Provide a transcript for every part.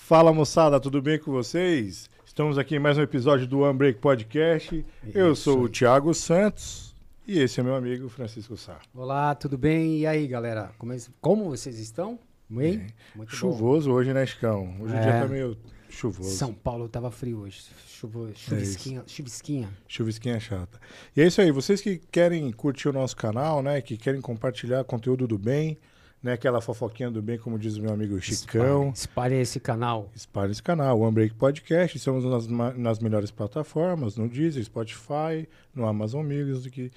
Fala moçada, tudo bem com vocês? Estamos aqui em mais um episódio do One Break Podcast. Eu sou o Thiago Santos e esse é meu amigo Francisco Sá. Olá, tudo bem? E aí, galera? Como, é- como vocês estão? Bem? Muito Chuvoso hoje, né, Chicão? Hoje o É. dia tá meio bom. chuvoso. São Paulo tava frio hoje. Chuvo, chuvisquinha, chuvisquinha. Chuvisquinha chata. E é isso aí, vocês que querem curtir o nosso canal, né? Que querem compartilhar conteúdo do bem, né? Aquela fofoquinha do bem, como diz o meu amigo Chicão. Espalhe, espalhe esse canal. Espalhe esse canal, One Break Podcast. Estamos nas, nas melhores plataformas, no Deezer, Spotify, no Amazon Music.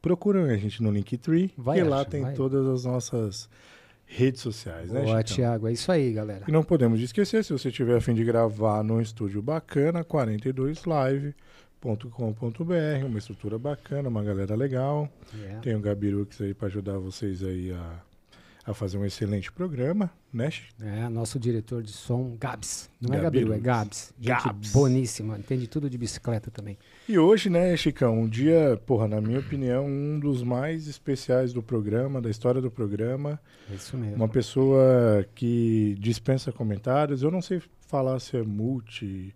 Procurem a gente no Linktree. Vai, e lá acha, tem vai. todas as nossas redes sociais, né, Boa? Thiago. É isso aí, galera. E não podemos esquecer, se você tiver a fim de gravar num estúdio bacana, 42live.com.br, uma estrutura bacana, uma galera legal. É. Tem o Gabirux aí para ajudar vocês aí a, a fazer um excelente programa, né? É, nosso diretor de som, Gabs. Não é. Gabiru, é Gabs. Gente Gabs. boníssima. Entende tudo de bicicleta também. E hoje, né, Chicão, um dia, porra, na minha opinião, um dos mais especiais do programa, da história do programa. É isso mesmo. Uma pessoa que dispensa comentários. Eu não sei falar se é multi,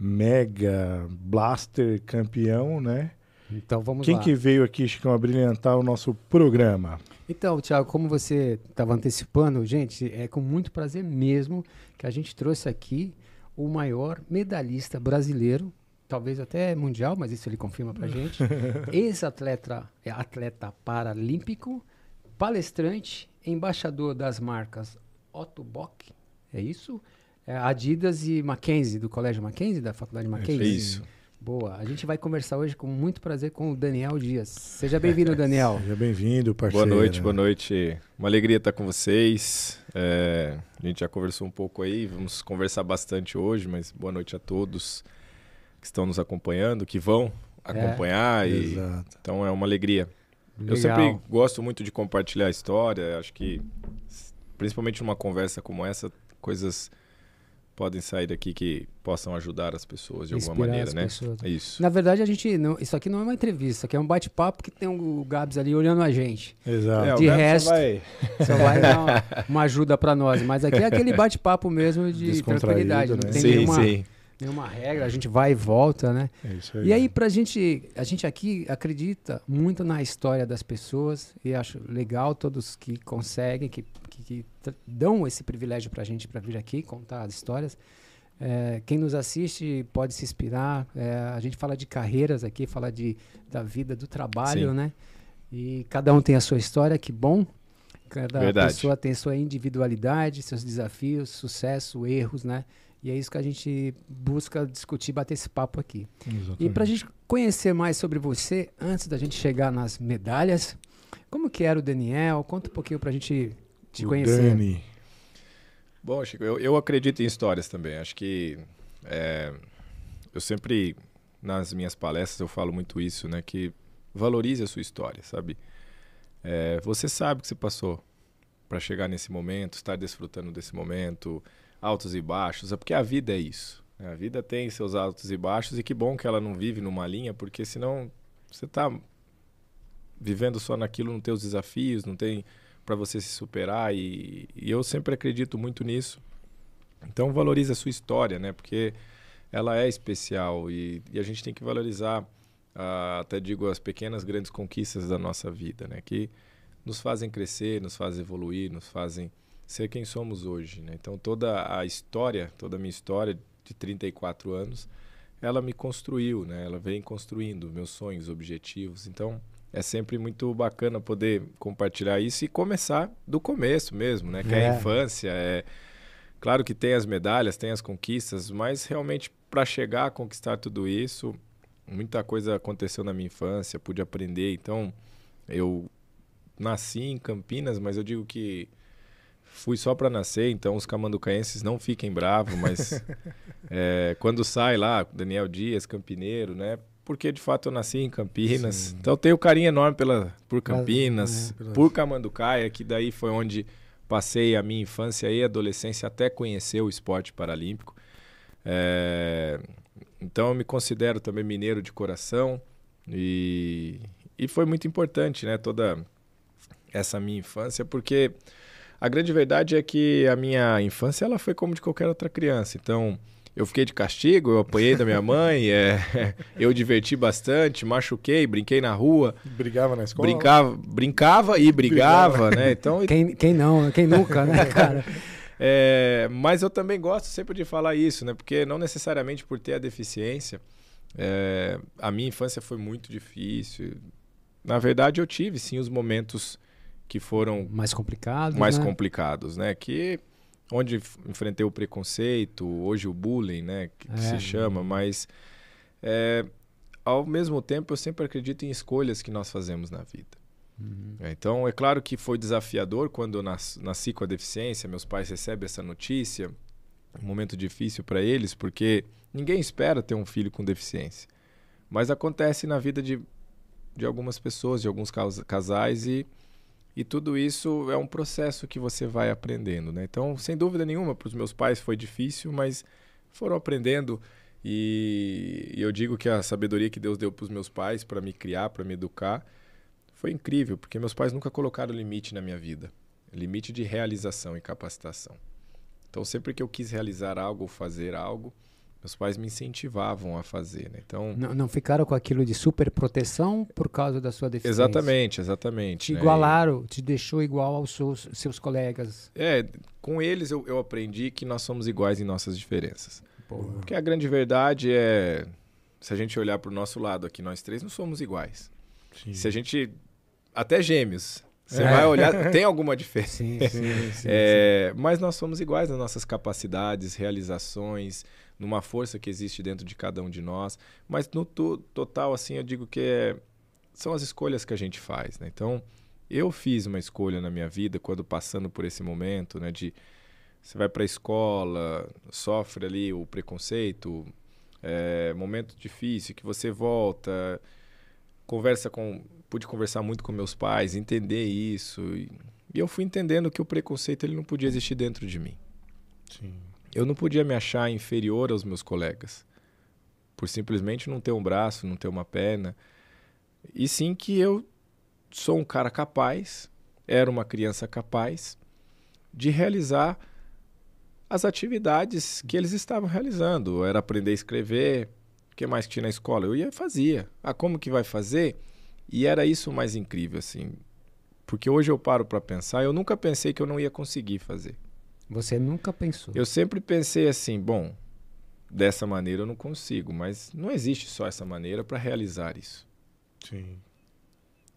mega, blaster campeão, né? Então vamos Quem lá. que veio aqui, Chicão, a brilhantar o nosso programa? Então, Thiago, como você estava antecipando, gente, é com muito prazer mesmo que a gente trouxe aqui o maior medalhista brasileiro, talvez até mundial, mas isso ele confirma pra gente. Ex-atleta é atleta paralímpico, palestrante, embaixador das marcas Otto Bock, é isso? É, Adidas e Mackenzie, do Colégio Mackenzie, da Faculdade Mackenzie. É isso. Boa. A gente vai conversar hoje com muito prazer com o Daniel Dias. Seja bem-vindo, Daniel. Seja bem-vindo, parceiro. Boa noite, boa noite. Uma alegria estar com vocês. É, a gente já conversou um pouco aí, vamos conversar bastante hoje, mas boa noite a todos que estão nos acompanhando, que vão acompanhar. e, Exato. então é uma alegria. Eu Legal. sempre gosto muito de compartilhar a história. Acho que, principalmente numa conversa como essa, coisas podem sair daqui que possam ajudar as pessoas de alguma Inspirar maneira, as né? pessoas. É isso. Na verdade, a gente não, isso aqui não é uma entrevista, isso aqui é um bate-papo que tem o Gabs ali olhando a gente. Exato. É, o de Gabs só resto- vai- Só vai dar uma, uma ajuda pra nós. Mas aqui é aquele bate-papo mesmo de tranquilidade. Não né? tem Sim, nenhuma, sim. nenhuma regra, a gente vai e volta, né? É isso aí. E aí, pra gente, a gente aqui acredita muito na história das pessoas e acho legal todos que conseguem, que, que, dão esse privilégio pra gente pra vir aqui contar as histórias. É, quem nos assiste pode se inspirar. É, a gente fala de carreiras aqui, fala de, da vida, do trabalho, Sim. né? E cada um tem a sua história, que bom. Cada Verdade. pessoa tem sua individualidade, seus desafios, sucesso, erros, né? E é isso que a gente busca discutir, bater esse papo aqui. Exatamente. E para a gente conhecer mais sobre você, antes da gente chegar nas medalhas, como que era o Daniel? Conta um pouquinho para a gente te O conhecer. Dani. Bom, Chico, eu, eu acredito em histórias também. Acho que é, eu sempre, nas minhas palestras, eu falo muito isso, né? Que valorize a sua história, sabe? É, você sabe o que você passou para chegar nesse momento, estar desfrutando desse momento, altos e baixos, é porque a vida é isso. né? A vida tem seus altos e baixos e que bom que ela não vive numa linha, porque senão você está vivendo só naquilo, não tem os desafios, não tem para você se superar e, e eu sempre acredito muito nisso. Então valorize a sua história, né? Porque ela é especial e, e a gente tem que valorizar, ah, até digo, as pequenas grandes conquistas da nossa vida, né? Que nos fazem crescer, nos fazem evoluir, nos fazem ser quem somos hoje, né? Então toda a história, toda a minha história de 34 anos, ela me construiu, né? Ela vem construindo meus sonhos, objetivos. Então é sempre muito bacana poder compartilhar isso e começar do começo mesmo, né? Que é, É. a infância, é claro que tem as medalhas, tem as conquistas, mas realmente para chegar a conquistar tudo isso, muita coisa aconteceu na minha infância, pude aprender. Então eu nasci em Campinas, mas eu digo que fui só para nascer, então os camanducaenses não fiquem bravos, mas é, quando sai lá, Daniel Dias, campineiro, né? Porque de fato eu nasci em Campinas, Sim. então eu tenho um carinho enorme pela, por Campinas, é, por Camanducaia, que daí foi onde passei a minha infância e adolescência até conhecer o esporte paralímpico. É, então eu me considero também mineiro de coração e, e foi muito importante, né? Toda essa minha infância, porque A grande verdade é que a minha infância ela foi como de qualquer outra criança. Então, eu fiquei de castigo, eu apanhei da minha mãe, é, eu diverti bastante, machuquei, brinquei na rua. Brigava na escola? Brincava, brincava e brigava, brigava. né? Então, quem, quem não, quem nunca, né, cara? É, mas eu também gosto sempre de falar isso, né? Porque não necessariamente por ter a deficiência, é, a minha infância foi muito difícil. Na verdade, eu tive sim os momentos que foram mais complicados, mais né? complicados, né? Que onde enfrentei o preconceito, hoje o bullying, né, que, é, se chama, mas é, ao mesmo tempo eu sempre acredito em escolhas que nós fazemos na vida. Uhum. É, então é claro que foi desafiador quando eu nas, nasci com a deficiência, meus pais recebem essa notícia, um momento difícil para eles, porque ninguém espera ter um filho com deficiência, mas acontece na vida de, de algumas pessoas, de alguns casais e e tudo isso é um processo que você vai aprendendo, né? Então, sem dúvida nenhuma, para os meus pais foi difícil, mas foram aprendendo. E, eu digo que a sabedoria que Deus deu para os meus pais para me criar, para me educar, foi incrível, porque meus pais nunca colocaram limite na minha vida limite de realização e capacitação. Então, sempre que eu quis realizar algo ou fazer algo, meus pais me incentivavam a fazer, né? Então não, não, ficaram com aquilo de super proteção por causa da sua deficiência. Exatamente, exatamente. Te né? igualaram, te deixou igual aos seus, seus colegas. É, com eles eu, eu aprendi que nós somos iguais em nossas diferenças. Porra. Porque a grande verdade é, se a gente olhar para o nosso lado aqui, nós três não somos iguais. Sim. Se a gente até gêmeos, você é. vai olhar, tem alguma diferença. Sim, sim, sim, é, mas nós somos iguais nas nossas capacidades, realizações, numa força que existe dentro de cada um de nós. Mas no to total, assim, eu digo que é, são as escolhas que a gente faz, né? Então, eu fiz uma escolha na minha vida quando passando por esse momento, né? De você vai para a escola, sofre ali o preconceito, é, momento difícil que você volta, conversa com, pude conversar muito com meus pais, entender isso e, e eu fui entendendo que o preconceito ele não podia existir dentro de mim. Sim. Eu não podia me achar inferior aos meus colegas por simplesmente não ter um braço, não ter uma perna. E sim que eu sou um cara capaz, era uma criança capaz de realizar as atividades que eles estavam realizando. Era aprender a escrever, o que mais tinha na escola? Eu ia e fazia. Ah, como que vai fazer? E era isso o mais incrível, assim. Porque hoje eu paro para pensar, eu nunca pensei que eu não ia conseguir fazer. Você nunca pensou? Eu sempre pensei assim, bom, dessa maneira eu não consigo, mas não existe só essa maneira para realizar isso. Sim.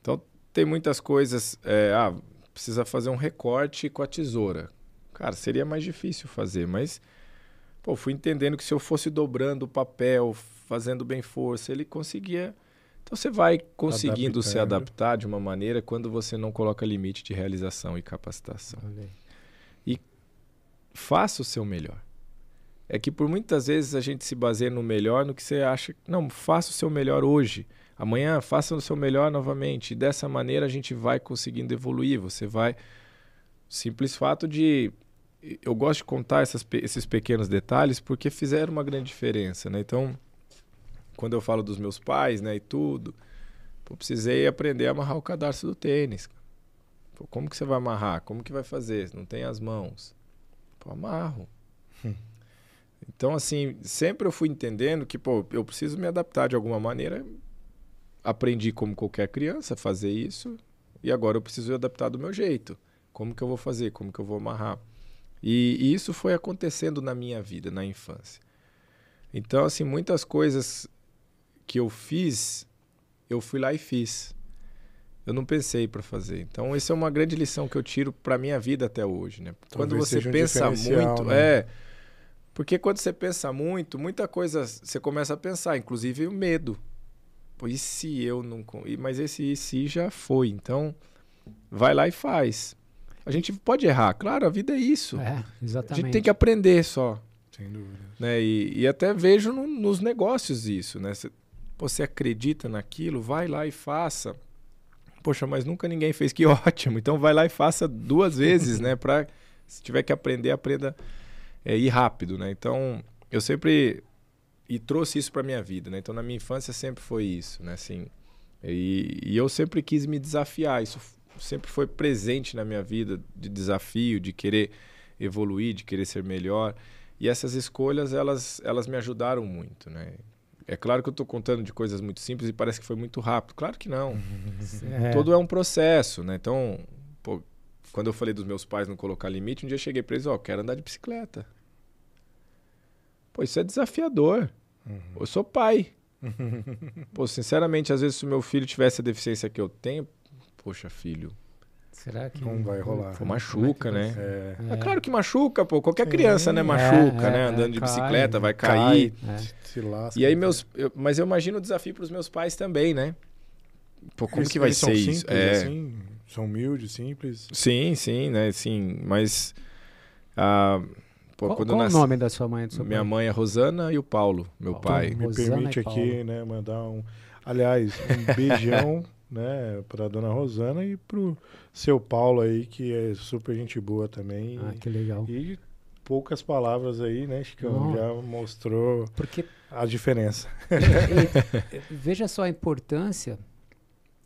Então tem muitas coisas, é, ah, precisa fazer um recorte com a tesoura. Cara, seria mais difícil fazer, mas pô, fui entendendo que se eu fosse dobrando o papel, fazendo bem força, ele conseguia. Então você vai conseguindo Adaptando. se adaptar de uma maneira quando você não coloca limite de realização e capacitação. Okay faça o seu melhor. É que por muitas vezes a gente se baseia no melhor, no que você acha. Não, faça o seu melhor hoje. Amanhã faça o seu melhor novamente. E dessa maneira a gente vai conseguindo evoluir. Você vai. Simples fato de. Eu gosto de contar essas, esses pequenos detalhes porque fizeram uma grande diferença. Né? Então, quando eu falo dos meus pais né, e tudo, eu precisei aprender a amarrar o cadarço do tênis. Como que você vai amarrar? Como que vai fazer? Não tem as mãos. Pô, amarro. Então, assim, sempre eu fui entendendo que, pô, eu preciso me adaptar de alguma maneira. Aprendi como qualquer criança fazer isso e agora eu preciso me adaptar do meu jeito. Como que eu vou fazer? Como que eu vou amarrar? E, e isso foi acontecendo na minha vida, na infância. Então, assim, muitas coisas que eu fiz, eu fui lá e fiz. Eu não pensei para fazer. Então, essa é uma grande lição que eu tiro para minha vida até hoje, né? Quando você um pensa muito, né? é, porque quando você pensa muito, muita coisa você começa a pensar, inclusive o medo. Pô, e se eu não, mas esse e se já foi. Então, vai lá e faz. A gente pode errar, claro, a vida é isso. É, exatamente. A gente tem que aprender só. Sem dúvida. Né? E, e até vejo no, nos negócios isso, né? Você, você acredita naquilo, vai lá e faça poxa, mas nunca ninguém fez, que ótimo. Então vai lá e faça duas vezes, né? Para se tiver que aprender, aprenda é, ir rápido, né? Então eu sempre e trouxe isso para minha vida, né? Então na minha infância sempre foi isso, né? Assim, e, e, eu sempre quis me desafiar. Isso sempre foi presente na minha vida de desafio, de querer evoluir, de querer ser melhor. E essas escolhas, elas, elas me ajudaram muito, né? É claro que eu estou contando de coisas muito simples e parece que foi muito rápido. Claro que não. É. Todo é um processo, né? Então, pô, quando eu falei dos meus pais não colocar limite, um dia eu cheguei para eles, ó, oh, quero andar de bicicleta. Pô, isso é desafiador. Uhum. Eu sou pai. Pô, sinceramente, às vezes se o meu filho tivesse a deficiência que eu tenho, poxa, filho, Será que não vai rolar? Pô, machuca, né? É. é. claro que machuca, pô. Qualquer criança, né, machuca, é, né? é, Andando de cai, bicicleta, vai cai, cair. Se lasca. E aí meus, eu, mas eu imagino o desafio para os meus pais também, né? Pô, como Eles- que vai eles ser são isso? Simples, É. assim, são humildes, simples. Sim, sim, né? Sim, mas ah, pô, Qual, qual eu o nasci, nome da sua mãe do seu minha pai? mãe é Rosana e o Paulo, meu Paulo. pai. Me Rosana permite aqui, né, mandar um. Aliás, um beijão, né, pra dona Rosana e pro seu Paulo aí, que é super gente boa também. Ah, que legal. E poucas palavras aí, né, Chicão? Já mostrou Porque a diferença. e- e- veja só a importância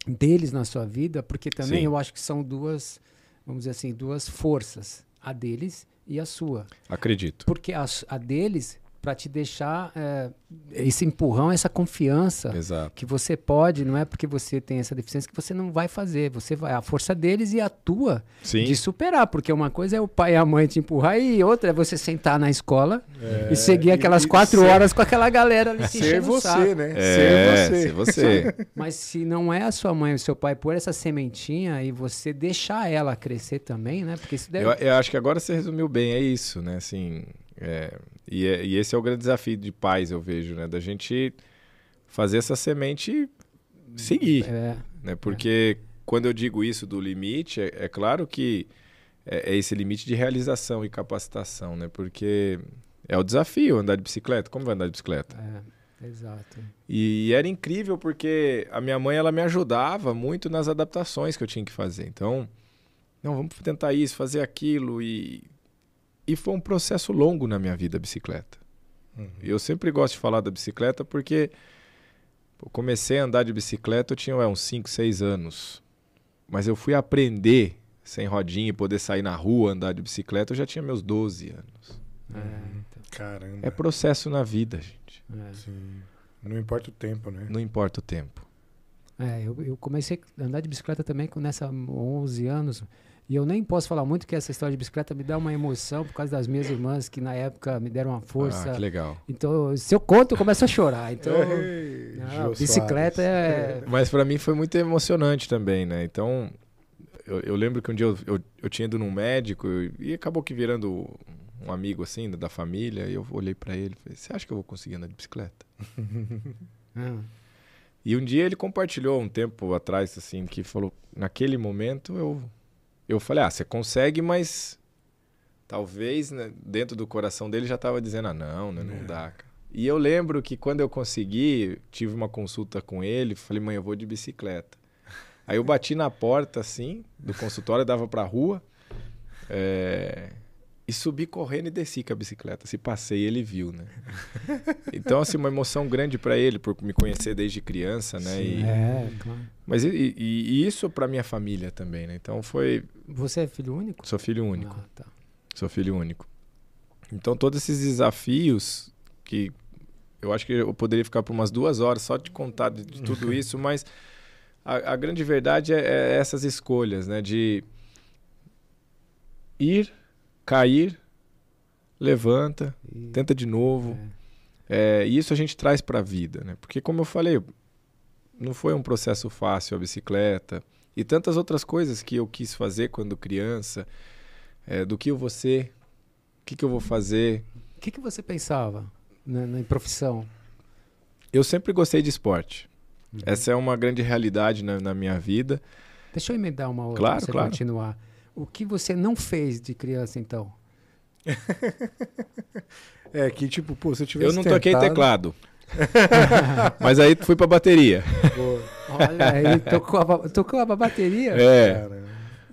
deles na sua vida, porque também Sim. eu acho que são duas, vamos dizer assim, duas forças, a deles e a sua. Acredito. Porque a, a deles, para te deixar é, esse empurrão, essa confiança Exato. que você pode, não é porque você tem essa deficiência que você não vai fazer. Você vai, a força deles e a tua Sim. de superar, porque uma coisa é o pai e a mãe te empurrar e outra é você sentar na escola É, e seguir aquelas e quatro ser- horas com aquela galera ali se Ser você, saco. né? É, ser se você. você. Mas se não é a sua mãe ou o seu pai pôr essa sementinha e você deixar ela crescer também, né? Porque isso deve... Eu, eu acho que agora você resumiu bem, é isso, né? Assim, é, e, é- e esse é o grande desafio de pais, eu vejo, né? Da gente fazer essa semente seguir, É, né? Porque quando eu digo isso do limite, é, é claro que é, é esse limite de realização e capacitação, né? Porque é o desafio andar de bicicleta. Como vai andar de bicicleta? é, exato. E era incrível porque a minha mãe ela me ajudava muito nas adaptações que eu tinha que fazer. Então, não, vamos tentar isso, fazer aquilo e e foi um processo longo na minha vida a bicicleta. Uhum. E Eu sempre gosto de falar da bicicleta porque eu comecei a andar de bicicleta eu tinha ué, uns 5, 6 anos. Mas eu fui aprender sem rodinha e poder sair na rua andar de bicicleta eu já tinha meus 12 anos. É, Uhum. Caramba. É processo na vida, gente. é. Sim. Não importa o tempo, né? Não importa o tempo. É, eu, eu comecei a andar de bicicleta também com nessa 11 anos. E eu nem posso falar muito que essa história de bicicleta me dá uma emoção por causa das minhas irmãs que na época me deram uma força. Ah, que legal. Então, se eu conto, eu começo a chorar. Então, Ei, não, bicicleta Soares. é. Mas para mim foi muito emocionante também, né? Então, eu, eu lembro que um dia eu, eu, eu tinha ido num médico e acabou que virando um amigo assim da família. E eu olhei para ele e falei: Você acha que eu vou conseguir andar de bicicleta? Ah, E um dia ele compartilhou um tempo atrás, assim, que falou: Naquele momento eu, eu falei: Ah, você consegue, mas talvez né, dentro do coração dele já estava dizendo: Ah, não, né, não É. dá. E eu lembro que quando eu consegui, tive uma consulta com ele, falei: Mãe, eu vou de bicicleta. Aí eu bati na porta, assim, do consultório, dava pra rua. é, E subi correndo e desci com a bicicleta. Se passei, ele viu, né? Então, assim, uma emoção grande pra ele, por me conhecer desde criança, né? Sim. E- é, claro. Mas e, e- e isso pra minha família também, né? Então foi. Você é filho único? Sou filho único. Ah, tá. Sou filho único. Então, todos esses desafios que eu acho que eu poderia ficar por umas duas horas só de contar de, de tudo isso, mas a, a grande verdade é, é essas escolhas, né? De ir, cair, levanta, E- tenta de novo. é. É, e isso a gente traz para a vida, né? Porque, como eu falei, não foi um processo fácil a bicicleta e tantas outras coisas que eu quis fazer quando criança. é, do que eu vou ser, o que, que eu vou fazer. O que, que você pensava na, na profissão? Eu sempre gostei de esporte. Uhum. Essa é uma grande realidade na, na minha vida. Deixa eu emendar uma outra Claro, pra você claro. continuar. O que você não fez de criança, então? É que, tipo, pô, se eu tivesse Eu não toquei tentado- teclado. Mas aí fui pra bateria. Olha aí, tocou a, tocou a bateria? É. cara,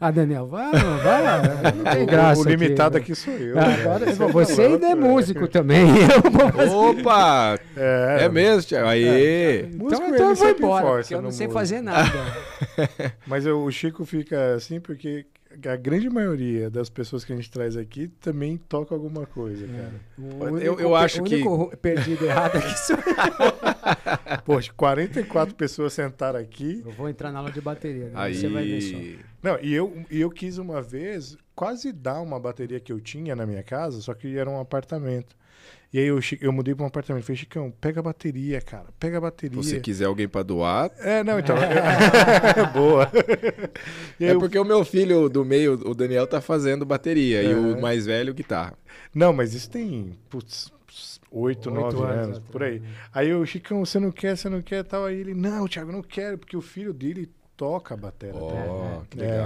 Ah, Daniel, vai, vai lá. Não tem graça. o, o limitado aqui, aqui, sou eu. Ah, né? agora, Você você ainda é músico também. Opa! É, É mesmo, Thiago? Aí. Músico, Então, então eu vou embora, eu não sei músico. fazer nada. Mas eu- o Chico fica assim porque a grande maioria das pessoas que a gente traz aqui também toca alguma coisa, cara. O Eu- único eu acho o que- único perdido errado aqui sou eu. Poxa, 44 pessoas sentaram aqui. Eu vou entrar na aula de bateria. né? Aí. Você vai ver só. Não, e eu, e eu quis uma vez quase dar uma bateria que eu tinha na minha casa, só que era um apartamento. E aí eu, eu mudei para um apartamento. Falei, Chicão, pega a bateria, cara. Pega a bateria. Se você quiser alguém pra doar. É, não, então. Boa. E aí É eu- porque o meu filho do meio, o Daniel, tá fazendo bateria e É. o mais velho, guitarra. Não, mas isso tem, putz, oito, nove anos anos, atrás, por aí. né? Aí o Chicão, você não quer, você não quer, tal. Aí ele, não, Thiago, eu não quero, porque o filho dele toca a bateria. Ó, que É.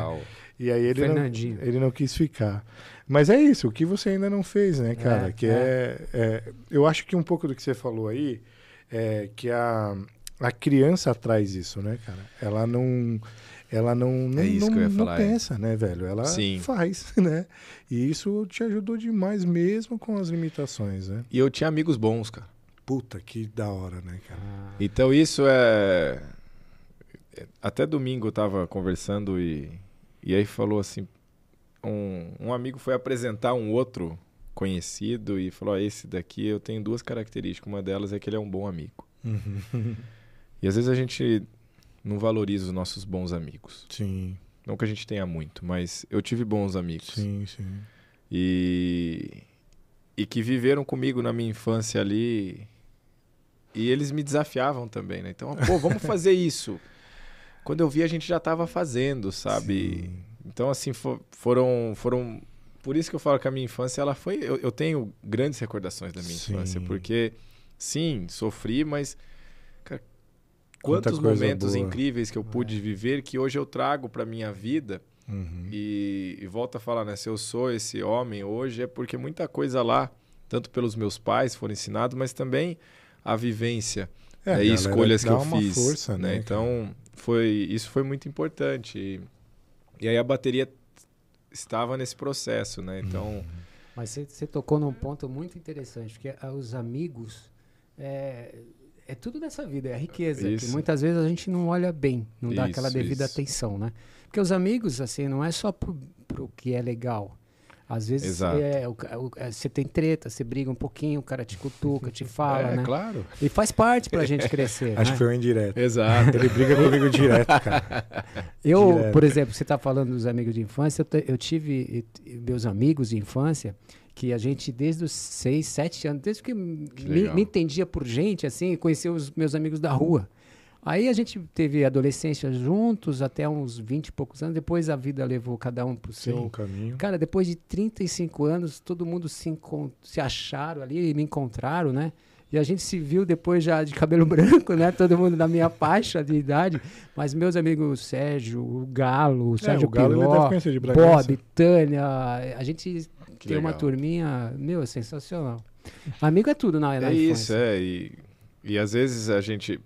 E aí ele não, ele não quis ficar. Mas é isso, o que você ainda não fez, né, cara? É, que é. é- eu acho que um pouco do que você falou aí é que a, a criança traz isso, né, cara? Ela não. Ela não, não, É não, não falar, é. pensa, né, velho? Ela Sim. faz, né? E isso te ajudou demais mesmo com as limitações, né? E eu tinha amigos bons, cara. Puta, que da hora, né, cara? Ah, Então isso é. Até domingo eu tava conversando e, e aí falou assim: um, um amigo foi apresentar um outro conhecido e falou: "Ó, esse daqui eu tenho duas características. Uma delas é que ele é um bom amigo. E às vezes a gente não valoriza os nossos bons amigos. Sim, Não que a gente tenha muito, mas eu tive bons amigos. sim, sim. E, e que viveram comigo na minha infância ali. E eles me desafiavam também, né? Então, pô, vamos fazer isso. Quando eu vi, a gente já estava fazendo, sabe? Sim. Então, assim, fo- foram, foram. Por isso que eu falo que a minha infância, ela foi. Eu, eu tenho grandes recordações da minha Sim. infância, porque, sim, sofri, mas. cara, quantos momentos boa. incríveis que eu pude viver que hoje eu trago para minha vida. Uhum. E, e volto a falar, né? Se eu sou esse homem hoje é porque muita coisa lá, tanto pelos meus pais foram ensinados, mas também a vivência É, né, e escolhas que eu fiz. força, né? né, Então, foi, isso foi muito importante. E, e aí a bateria estava nesse processo, né? Então, Uhum. Mas você, você tocou num ponto muito interessante, porque ah, os amigos é, é tudo nessa vida, é a riqueza. Que Isso. muitas vezes a gente não olha bem, não dá aquela devida isso. atenção, né? Porque os amigos, assim, não é só pro, pro que é legal. Às vezes é, o ca- o- é, você tem treta, você briga um pouquinho, o cara te cutuca, te fala, é né? claro. E faz parte pra gente crescer. Acho né? que foi um indireto. Exato. Ele briga comigo direto, cara. Eu, Direto. por exemplo, você está falando dos amigos de infância, eu, eu tive meus amigos de infância que a gente, desde os seis, sete anos, desde que, me, legal. me entendia por gente, assim, conhecia os meus amigos da rua. Aí a gente teve adolescência juntos até uns 20 e poucos anos, depois a vida levou cada um pro seu... caminho. Cara, depois de 35 anos, todo mundo se, se acharam ali e me encontraram, né? E a gente se viu depois já de cabelo branco, né? Todo mundo da minha faixa de idade. Mas meus amigos Sérgio, o Galo, o Sérgio É, o Galo Piló, deve de. Bob, Tânia, a gente Que tem uma legal. turminha, meu, sensacional. Amigo é tudo na, na É infância. isso, é. E, e às vezes a gente.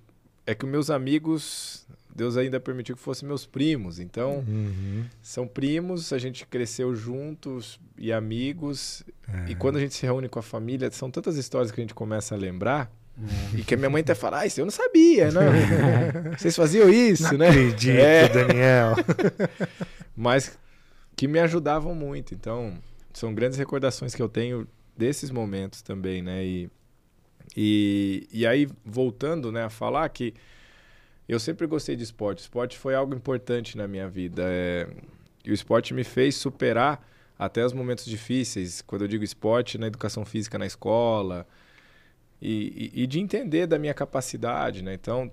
É que meus amigos, Deus ainda permitiu que fossem meus primos. Então, Uhum. são primos, a gente cresceu juntos e amigos. É. E quando a gente se reúne com a família, são tantas histórias que a gente começa a lembrar. E que a minha mãe até fala, ah, isso eu não sabia, não. Vocês faziam isso, né? Acredito, É. Daniel. Mas que me ajudavam muito. Então, são grandes recordações que eu tenho desses momentos também, né? E, e, e aí, voltando né, a falar que eu sempre gostei de esporte. Esporte foi algo importante na minha vida. É, e o esporte me fez superar até os momentos difíceis. Quando eu digo esporte, na educação física na escola. E, e, e de entender da minha capacidade, né? Então,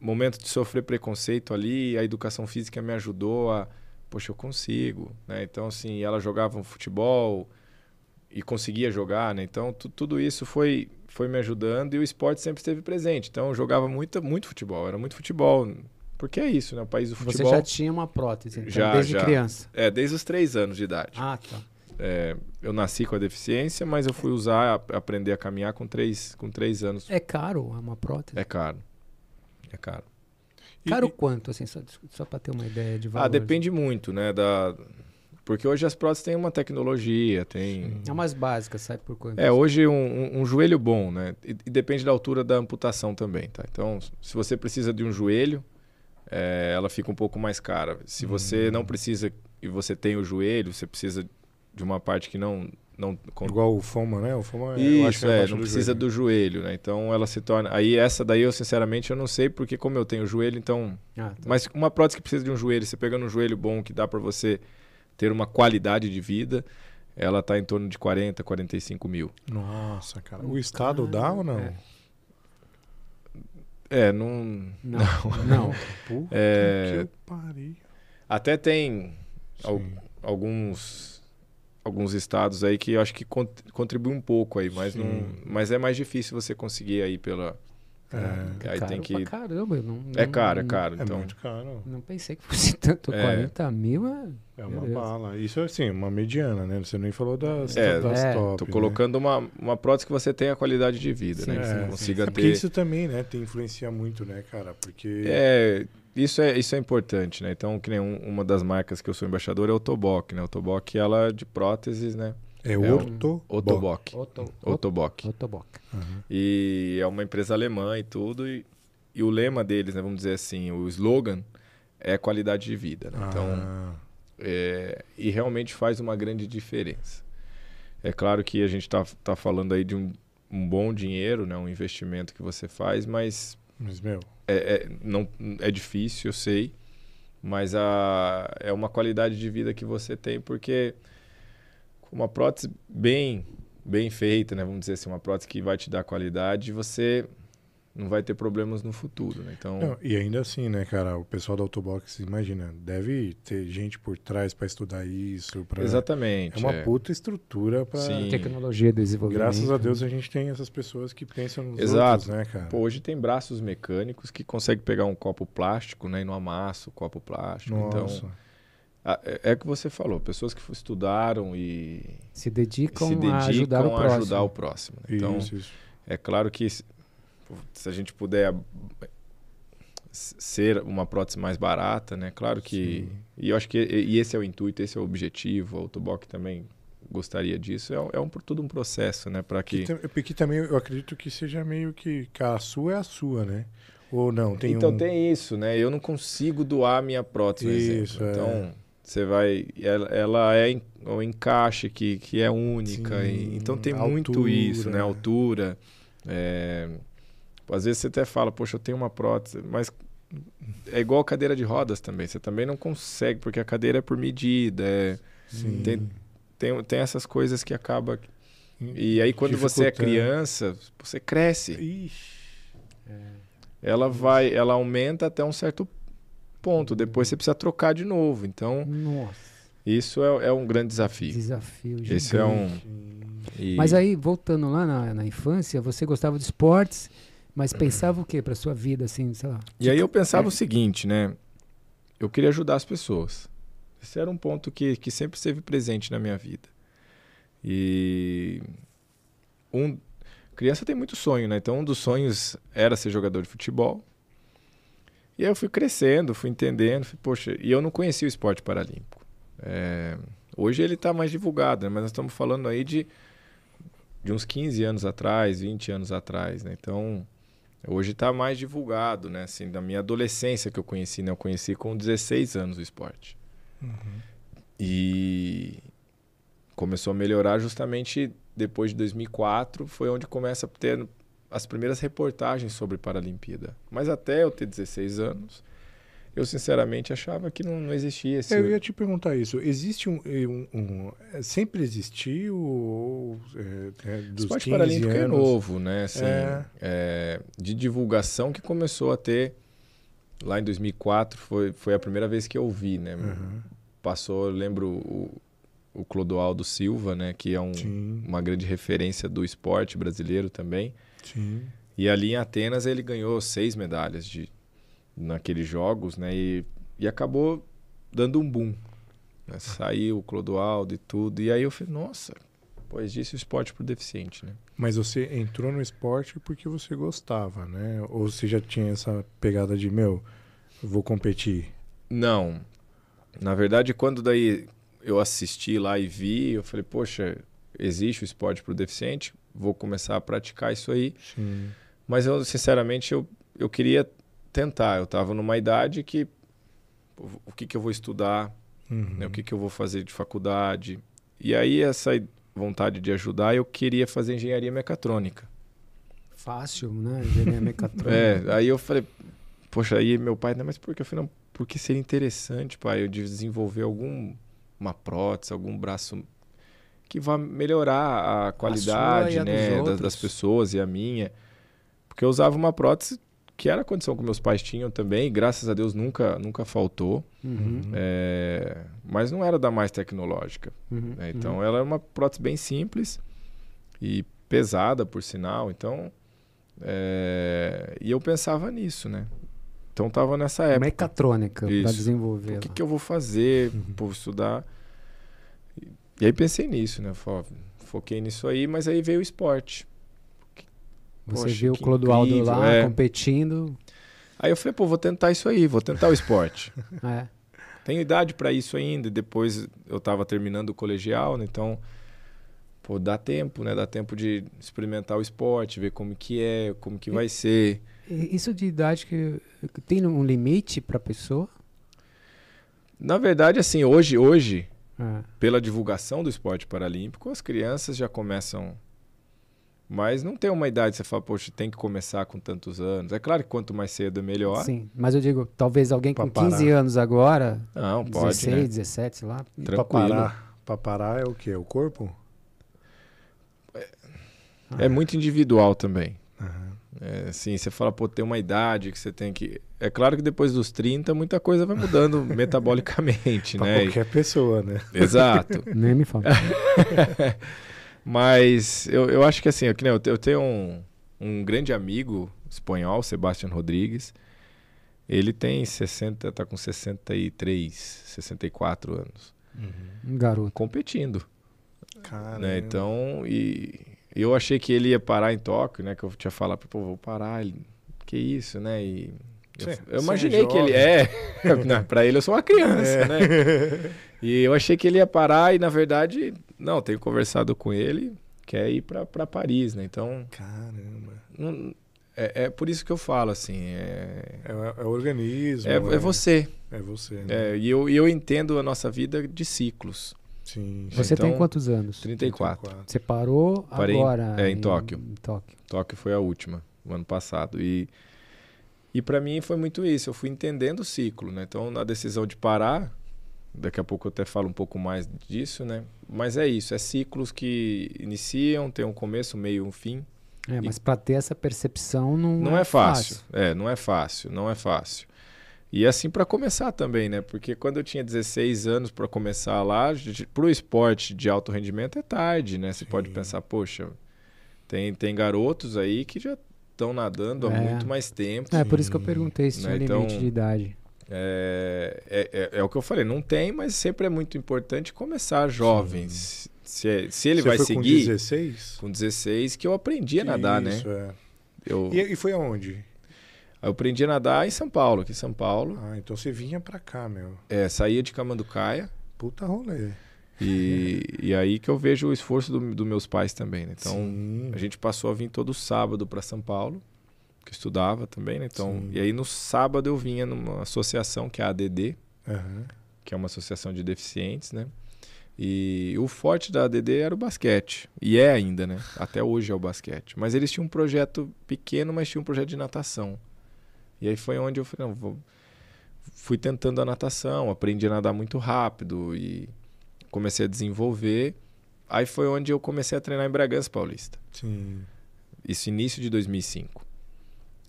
momento de sofrer preconceito ali, a educação física me ajudou a poxa, eu consigo, né? Então, assim, ela jogava um futebol e conseguia jogar, né? Então, tu- tudo isso foi, foi me ajudando e o esporte sempre esteve presente. Então, eu jogava muito, muito futebol, era muito futebol. Porque é isso, né? O país do Você futebol. já tinha uma prótese, então, Já, desde já. criança. É, desde os três anos de idade. Ah, tá. É, eu nasci com a deficiência, mas eu fui usar, a- aprender a caminhar com três, com três anos. É caro uma prótese? É caro. É caro. Caro e- quanto, assim, só, só para ter uma ideia de valor? Ah, depende muito, né? Da... Porque hoje as próteses têm uma tecnologia, tem. É umas básicas, sai por quanto? É, hoje um, um- um joelho bom, né? E, e depende da altura da amputação também, tá? Então, se você precisa de um joelho, é, ela fica um pouco mais cara. Se você não precisa e você tem o joelho, você precisa de uma parte que não. não Igual o Foma, né? O Foma eu acho Isso, que é, abaixo não do precisa joelho. do joelho, né? Então ela se torna. Aí essa daí eu sinceramente eu não sei, porque como eu tenho joelho, então. Ah, tá. Mas uma prótese que precisa de um joelho, você pegando um joelho bom que dá pra você ter uma qualidade de vida, ela tá em torno de 40, 45 mil. Nossa, cara. O Estado dá ou não? É. É, não. Não, não. Puta É, que pariu. Até tem al- alguns alguns estados aí que eu acho que cont- contribui um pouco aí, mas não, mas é mais difícil você conseguir aí pela É, aí caro tem que pra caramba. eu Não, é não- caro, é não- caro, é então muito caro. Não pensei que fosse tanto. É. 40 mil é... É uma Deus. bala. Isso é assim, uma mediana, né? Você nem falou das, É, das é. top. tô né? colocando uma, uma prótese que você tenha qualidade de vida, né? Sim, Que É, você sim. consiga É porque ter isso também, né? Tem influencia muito, né, cara? Porque. É, isso é, isso é importante, né? Então, que nem um- uma das marcas que eu sou embaixador é a Otoboc, né? A Otoboc, ela é de próteses, né? É, É um orto. Otoboc. Aham. E é uma empresa alemã e tudo. E, e o lema deles, né? Vamos dizer assim, o slogan é qualidade de vida, né? Então, Ah, é, e realmente faz uma grande diferença. É claro que a gente está tá falando aí de um, um bom dinheiro, né? Um investimento que você faz, mas mas, meu, é, é- não, é difícil, eu sei, mas a, é uma qualidade de vida que você tem porque uma prótese bem, bem feita, né? Vamos dizer assim, uma prótese que vai te dar qualidade, você não vai ter problemas no futuro, né? Então, Não, e ainda assim, né, cara, o pessoal da Autobox, imagina, deve ter gente por trás pra estudar isso, pra... exatamente. É uma é. puta estrutura. Sim. Tecnologia, desenvolvimento. Graças a Deus a gente tem essas pessoas que pensam nos Exato. outros, né, cara? Pô, hoje tem braços mecânicos que conseguem pegar um copo plástico, né, e não amassa o copo plástico. Nossa. Então, é, é o que você falou, pessoas que estudaram e Se dedicam, se dedicam a ajudar o a próximo. ajudar o próximo. Então, isso, isso. é claro que se, se a gente puder ser uma prótese mais barata, né? Claro que Sim. e eu acho que e esse é o intuito, esse é o objetivo. O Autoboc também gostaria disso. É, um- é um tudo um processo, né? Para que Porque também eu acredito que seja meio que, que a sua é a sua, né? Ou não, tem então um... tem isso, né? Eu não consigo doar a minha prótese, Isso, exemplo. é. Você vai, ela, ela é o encaixe que, que é única, e- Sim, então tem a muito altura. isso, né? Altura. é, às vezes você até fala, poxa, eu tenho uma prótese, mas é igual cadeira de rodas também. Você também não consegue, porque a cadeira é por medida, é- tem- tem, tem essas coisas que acaba. E aí quando você é criança, você cresce Ixi. ela vai, ela aumenta até um certo ponto. Depois você precisa trocar de novo. Então, Nossa, isso é, é um grande desafio. desafio Esse é um. e- Mas aí, voltando lá na, na infância, você gostava de esportes, mas pensava o quê para sua vida, assim, sei lá? E aí eu pensava o seguinte, né? Eu queria ajudar as pessoas. Esse era um ponto que, que sempre esteve presente na minha vida. E um criança tem muito sonho, né? Então um dos sonhos era ser jogador de futebol. E aí eu fui crescendo, fui entendendo, fui, poxa, e eu não conhecia o esporte paralímpico. É, hoje ele está mais divulgado, né? Mas nós estamos falando aí de, de uns 15 anos atrás, 20 anos atrás, né? Então, Hoje está mais divulgado, né? Assim, da minha adolescência que eu conheci, né? Eu conheci com 16 anos o esporte. E começou a melhorar justamente depois de 2004, foi onde começa a ter as primeiras reportagens sobre Paralimpíada. Mas até eu ter 16 anos, eu sinceramente achava que não, não existia esse... É, Eu ia te perguntar isso. Existe um. um- um- é, sempre existiu? É, é, dos esporte 15 paralímpico é anos? novo, né? Assim, É. é, de divulgação que começou a ter lá em 2004 foi, foi a primeira vez que eu vi, né? Aham, Passou, eu lembro o, o Clodoaldo Silva, né? Que é um, uma grande referência do esporte brasileiro também. Sim. E ali em Atenas ele ganhou seis medalhas de, naqueles jogos, né? E, e acabou dando um boom. né? Saiu o Clodoaldo e tudo. E aí eu falei, nossa, pois disse o esporte pro deficiente, né? Mas você entrou no esporte porque você gostava, né? Ou você já tinha essa pegada de, meu, Vou competir. Não. Na verdade, quando daí eu assisti lá e vi, eu falei, poxa, existe o esporte para o deficiente, vou começar a praticar isso aí. Sim. Mas eu, sinceramente, eu, eu queria tentar. Eu estava numa idade que o que, que eu vou estudar, Uhum. né? o que, que eu vou fazer de faculdade. E aí, essa vontade de ajudar, eu queria fazer engenharia mecatrônica. Fácil, né? Engenharia mecatrônica. É, aí eu falei, poxa, aí meu pai, não, mas por que? Eu falei, não, porque seria interessante, pai, eu desenvolver algum uma prótese, algum braço que vá melhorar a qualidade, a né, das, das pessoas e a minha. Porque eu usava uma prótese que era a condição que meus pais tinham também, e graças a Deus nunca, nunca faltou, Uhum, é, mas não era da mais tecnológica. uhum, né? Então ela é uma prótese bem simples e pesada, por sinal. Então, é, e eu pensava nisso, né? Então tava nessa uhum. época. Mecatrônica, para desenvolver. O que, lá. que eu vou fazer? Vou estudar. E, e aí pensei nisso, né? Fo- Foquei nisso aí, mas aí veio o esporte. Você Poxa, viu o Clodoaldo incrível, lá é. competindo. Aí eu falei, pô, vou tentar isso aí, vou tentar o esporte. É. Tenho idade para isso ainda. e Depois eu estava terminando o colegial, né? Então, pô, dá tempo, né? Dá tempo de experimentar o esporte, ver como que é, como que vai ser. E Isso de idade que tem um limite para pessoa? Na verdade, assim, hoje, hoje, É. pela divulgação do esporte paralímpico, as crianças já começam. Mas não tem uma idade que você fala, poxa, tem que começar com tantos anos. É claro que quanto mais cedo é melhor. Sim, mas eu digo, talvez alguém com Pra 15 parar. anos agora, Não, pode, 16, né? 17, sei lá. Pra Tranquilo. parar, pra parar é o quê? O corpo? É muito individual também. Aham. É, assim, você fala, pô, tem uma idade que você tem que. É claro que depois dos 30, muita coisa vai mudando metabolicamente, Pra né? qualquer pessoa, né? Exato. Nem me fala. Mas eu, eu acho que assim, eu, eu, te- eu tenho um, um grande amigo espanhol, Sebastián Rodrigues. Ele tem 60, tá com 63, 64 anos, Um garoto. competindo, Caramba. né? Então, e eu achei que ele ia parar em Tóquio, né? Que eu tinha falado, pô, vou parar, ele, que isso, né? E eu, eu imaginei é que ele é, para ele eu sou uma criança, É. né? E eu achei que ele ia parar e na verdade, não, tenho conversado com ele, quer ir para Paris, né? Então, Caramba. não- é, é por isso que eu falo assim, é, É, é o organismo. é, é você. É você, né? É, e eu, e eu entendo a nossa vida de ciclos. Sim. sim. Você tem Então, quantos anos? 34. Você parou Parei em- agora? é, em Tóquio. Em Tóquio. Tóquio foi a última, o ano passado. E, e para mim foi muito isso. Eu fui entendendo o ciclo, né? Então, na decisão de parar, daqui a pouco eu até falo um pouco mais disso, né? Mas é isso, é ciclos que iniciam, tem um começo, um meio, um fim. É, mas para ter essa percepção não, Não é fácil. É, não é fácil, não é fácil. E assim para começar também, né? Porque quando eu tinha 16 anos para começar lá, para o esporte de alto rendimento é tarde, né? Você pode Sim. pensar, poxa, tem, tem garotos aí que já estão nadando há É. muito mais tempo. É, por isso que eu perguntei se tinha Né, limite então- de idade. É, é, é, é o que eu falei, não tem, mas sempre é muito importante começar jovens. Se, se ele Você vai foi seguir com 16? com 16, que eu aprendi a nadar, Isso, né? é. Eu, E, e foi aonde? Eu aprendi a nadar em São Paulo, aqui em São Paulo. Ah, então você vinha pra cá, meu. É, saía de Camanducaia Puta rolê. e, e aí que eu vejo o esforço dos do meus pais também, né? Então, Sim. a gente passou a vir todo sábado para São Paulo, que estudava também, né? Então, Sim. e aí no sábado eu vinha numa associação que é a ADD, Aham. que é uma associação de deficientes, né? E o forte da ADD era o basquete. E é ainda, né? Até hoje é o basquete. Mas eles tinham um projeto pequeno, mas tinham um projeto de natação. E aí foi onde eu falei, não, vou... fui tentando a natação, aprendi a nadar muito rápido e comecei a desenvolver. Aí foi onde eu comecei a treinar em Bragança Paulista. Sim. Isso início de 2005.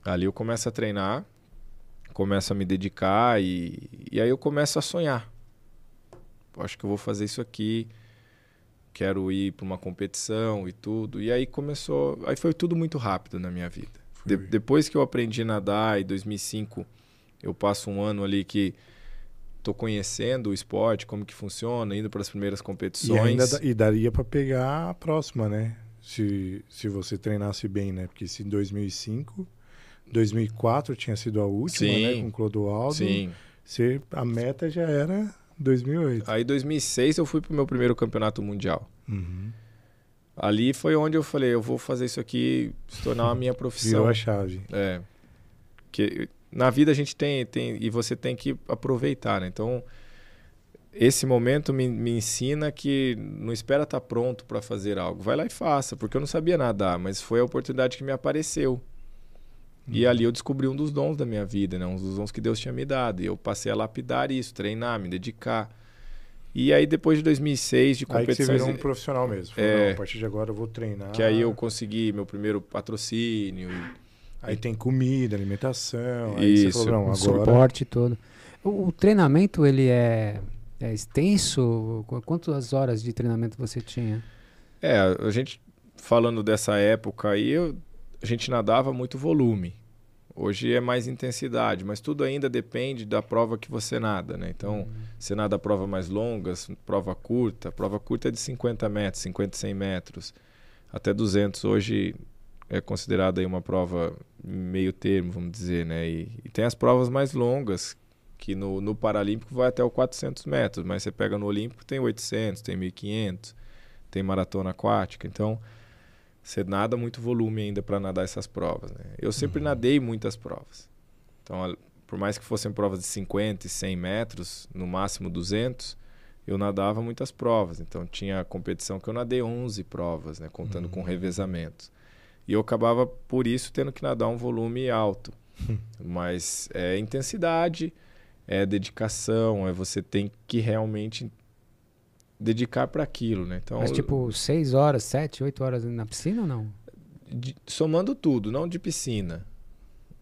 Ali eu começo a treinar, começo a me dedicar e, e aí eu começo a sonhar. Acho que eu vou fazer isso aqui, quero ir para uma competição e tudo. E aí começou, aí foi tudo muito rápido na minha vida. De- depois que eu aprendi a nadar em 2005, eu passo um ano ali que tô conhecendo o esporte, como que funciona, indo para as primeiras E, competições. ainda da- e daria pra pegar a próxima, né? Se, se você treinasse bem, né? Porque se em 2005 2004 tinha sido a última, Sim. né? Com o Clodoaldo. Sim. Você, a meta já era 2008. Aí, em 2006, eu fui pro meu primeiro campeonato mundial. Uhum. Ali foi onde eu falei, eu vou fazer isso aqui se tornar a minha profissão. Virou a chave. É. Que na vida a gente tem, tem e você tem que aproveitar, né? Então, esse momento me, me ensina que não espera estar pronto para fazer algo. Vai lá e faça, porque eu não sabia nadar, mas foi a oportunidade que me apareceu. E ali eu descobri um dos dons da minha vida, né? Um dos dons que Deus tinha me dado. E eu passei a lapidar isso, treinar, me dedicar. E aí depois de 2006 de Aí que você competições, virou um profissional mesmo. Falou, É. não, a partir de agora eu vou treinar. que aí eu consegui meu primeiro patrocínio. Aí tem comida, alimentação. Aí você Isso, falou, agora... suporte todo. O, o treinamento, ele é, é extenso? Qu- Quantas horas de treinamento você tinha? É, a gente falando dessa época aí, eu- a gente nadava muito volume. Hoje é mais intensidade, mas tudo ainda depende da prova que você nada, né? Então, você nada prova mais longas, prova curta. Prova curta é de 50 metros, 50, 100 metros. Até 200 hoje é considerada aí uma prova meio termo, vamos dizer, né? E, e tem as provas mais longas, que no, no Paralímpico vai até o 400 metros, mas você pega no Olímpico tem 800, tem 1500, tem maratona aquática. Então, você nada muito volume ainda para nadar essas provas, né? Eu sempre nadei muitas provas. Então, por mais que fossem provas de 50 e 100 metros, no máximo 200, eu nadava muitas provas. Então, tinha competição que eu nadei 11 provas, né? Contando com revezamentos. E eu acabava, por isso, tendo que nadar um volume alto. Mas é intensidade, é dedicação, é você tem que realmente dedicar para aquilo, né? Então, Mas tipo, seis horas, sete, oito horas na piscina ou não? de- somando tudo, não de piscina.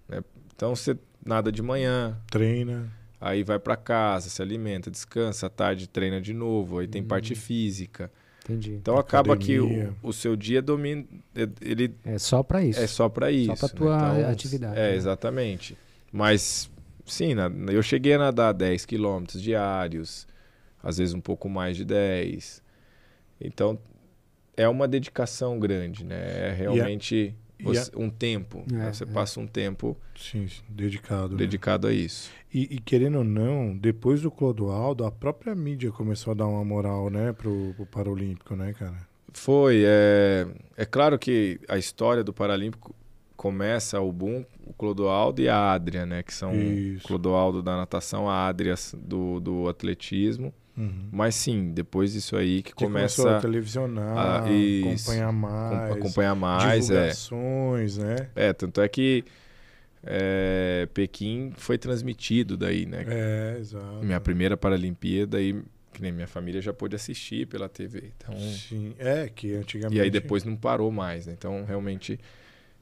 né? Então você nada de manhã, Treina. aí vai para casa, se alimenta, descansa, à tarde treina de novo, aí tem parte física. Entendi. Então acaba que Academia. o, o seu dia domina, é- ele É só pra isso. é só para isso. pra né? tua Então, atividade, É, né? exatamente. Mas sim, na- eu cheguei a nadar 10 quilômetros diários, às vezes um pouco mais de 10. Então é uma dedicação grande, né? É realmente e você- um tempo. né? É, Você é. passa um tempo Sim, sim, dedicado. né? dedicado a isso. E, e querendo ou não, depois do Clodoaldo, a própria mídia começou a dar uma moral, né, pro, pro Paralímpico, né, cara? Foi. É, é claro que a história do Paralímpico começa o boom, o Clodoaldo e a Adria, né? Que são Isso. o Clodoaldo da natação, a Adria do, do atletismo. Uhum. Mas sim, depois disso aí que, Que começa a televisionar, a- acompanhar mais, acompanhar mais. É, divulgações, né? é, tanto é que é, Pequim foi transmitido daí, né? É, exato. Minha primeira Paralimpíada e que nem minha família já pôde assistir pela TV. Então, Sim, é que antigamente... E aí depois não parou mais, né? Então realmente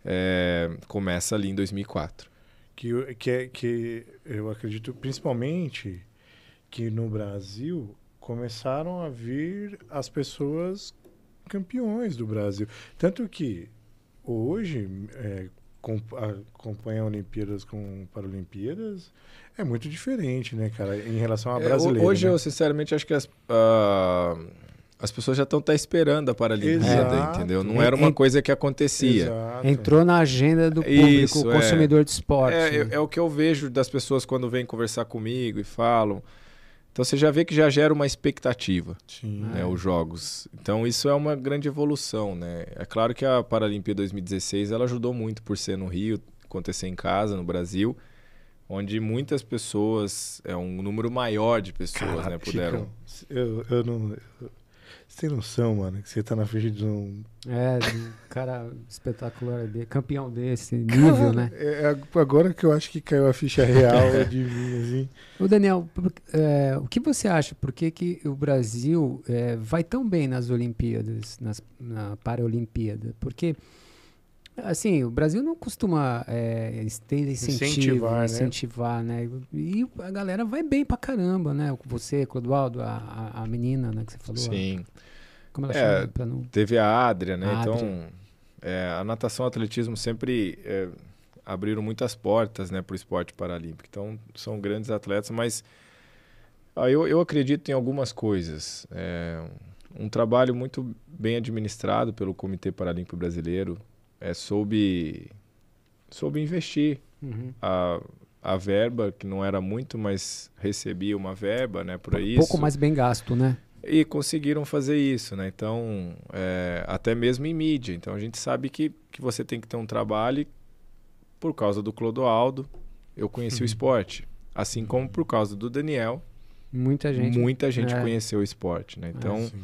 é, começa ali em 2004. Que, que, é- que eu acredito, principalmente, que no Brasil começaram a vir as pessoas campeões do Brasil. Tanto que hoje, é, a- Olimpíadas com Paralimpíadas é muito diferente, né, cara, em relação à É, ho- brasileira. hoje né? eu sinceramente acho que as, ah, as pessoas já estão até esperando a Paralimpíada, Exato. entendeu? Não É, era uma coisa que acontecia. Exato. Entrou na agenda do público, Isso, o é. consumidor de esporte. É, né? é, é o que eu vejo das pessoas quando vêm conversar comigo e falam. Então você já vê que já gera uma expectativa. Sim. né, os jogos. Então isso é uma grande evolução, né? É claro que a Paralimpíada 2016 ela ajudou muito por ser no Rio, acontecer em casa, no Brasil, onde muitas pessoas, é um número maior de pessoas, Cara, né, puderam. Eu, eu não... Você tem noção, mano, que você tá na frente de um É, um cara espetacular, de- campeão desse nível, né? É ag- agora que eu acho que caiu a ficha real de mim, assim. Ô Daniel, é, o que você acha? Por que, que o Brasil é, vai tão bem nas Olimpíadas, nas, na Paralimpíada? Porque, assim, o Brasil não costuma é, ter incentivo, Incentivar, né? incentivar, né? E a galera vai bem pra caramba, né? Você, Clodoaldo, a, a, a menina, né, que você falou. Sim. Como ela É, chama? Não... Teve a Adria, né? A então, Adria. é, a natação e o atletismo sempre é, abriram muitas portas, né, para o esporte paralímpico. Então, são grandes atletas, mas ah, eu, eu acredito em algumas coisas. É, um trabalho muito bem administrado pelo Comitê Paralímpico Brasileiro é, soube, soube investir Uhum. a, a verba, que não era muito, mas recebia uma verba, né, para Um isso. pouco mais bem gasto, né? E conseguiram fazer isso, né? Então, é, até mesmo em mídia. Então, a gente sabe que, que você tem que ter um trabalho. Por causa do Clodoaldo, eu conheci o esporte. Assim como por causa do Daniel, Muita gente. muita gente É. conheceu o esporte, né? Então, Sim.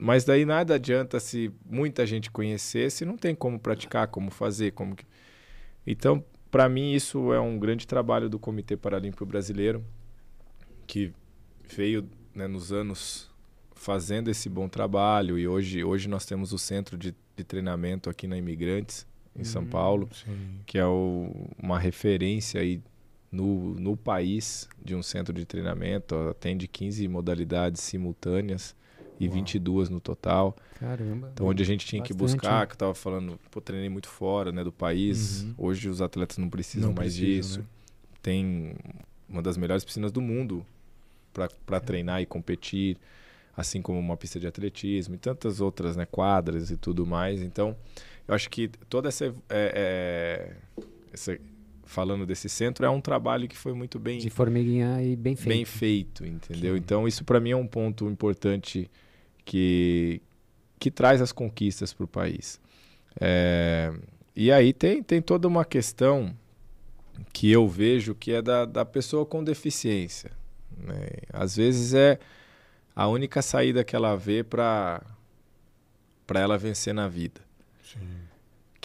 Mas daí nada adianta se muita gente conhecer, se não tem como praticar, como fazer, como que... Então, para mim isso é um grande trabalho do Comitê Paralímpico Brasileiro, que veio né, nos anos fazendo esse bom trabalho. E hoje hoje nós temos o centro de, de treinamento aqui na Imigrantes em São Hum, Paulo, Sim. que é o- uma referência aí no, no país de um centro de treinamento, atende 15 modalidades simultâneas e Uau. 22 no total. Caramba. Então, onde a gente tinha que Bastante, buscar, né? que eu tava falando, pô, treinei muito fora, né, do país. Uhum. Hoje os atletas não precisam Não mais precisam, disso. né? Tem uma das melhores piscinas do mundo É. para treinar e competir, assim como uma pista de atletismo e tantas outras, né, quadras e tudo mais. Então, eu acho que toda essa, é, é, essa falando desse centro é um trabalho que foi muito bem De formiguinha e bem feito. bem feito, entendeu? Sim. Então isso para mim é um ponto importante que que traz as conquistas para o país. É, e aí tem, tem toda uma questão que eu vejo que é da, da pessoa com deficiência. né? Às vezes é a única saída que ela vê para ela vencer na vida, Sim.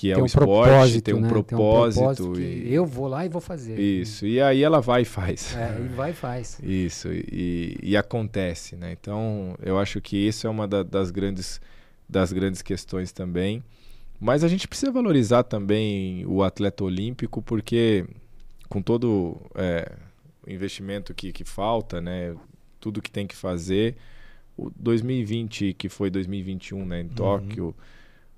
Que é tem o um esporte, propósito, tem um né? propósito, que e eu vou lá e vou fazer. isso. E aí ela vai e faz. É, e vai e faz. Isso, e, e acontece, né? Então, eu acho que isso é uma da- das, grandes, das grandes questões também. Mas a gente precisa valorizar também o atleta olímpico, porque com todo é, o investimento que, que falta, né? Tudo que tem que fazer, o 2020, que foi 2021, né, em Tóquio,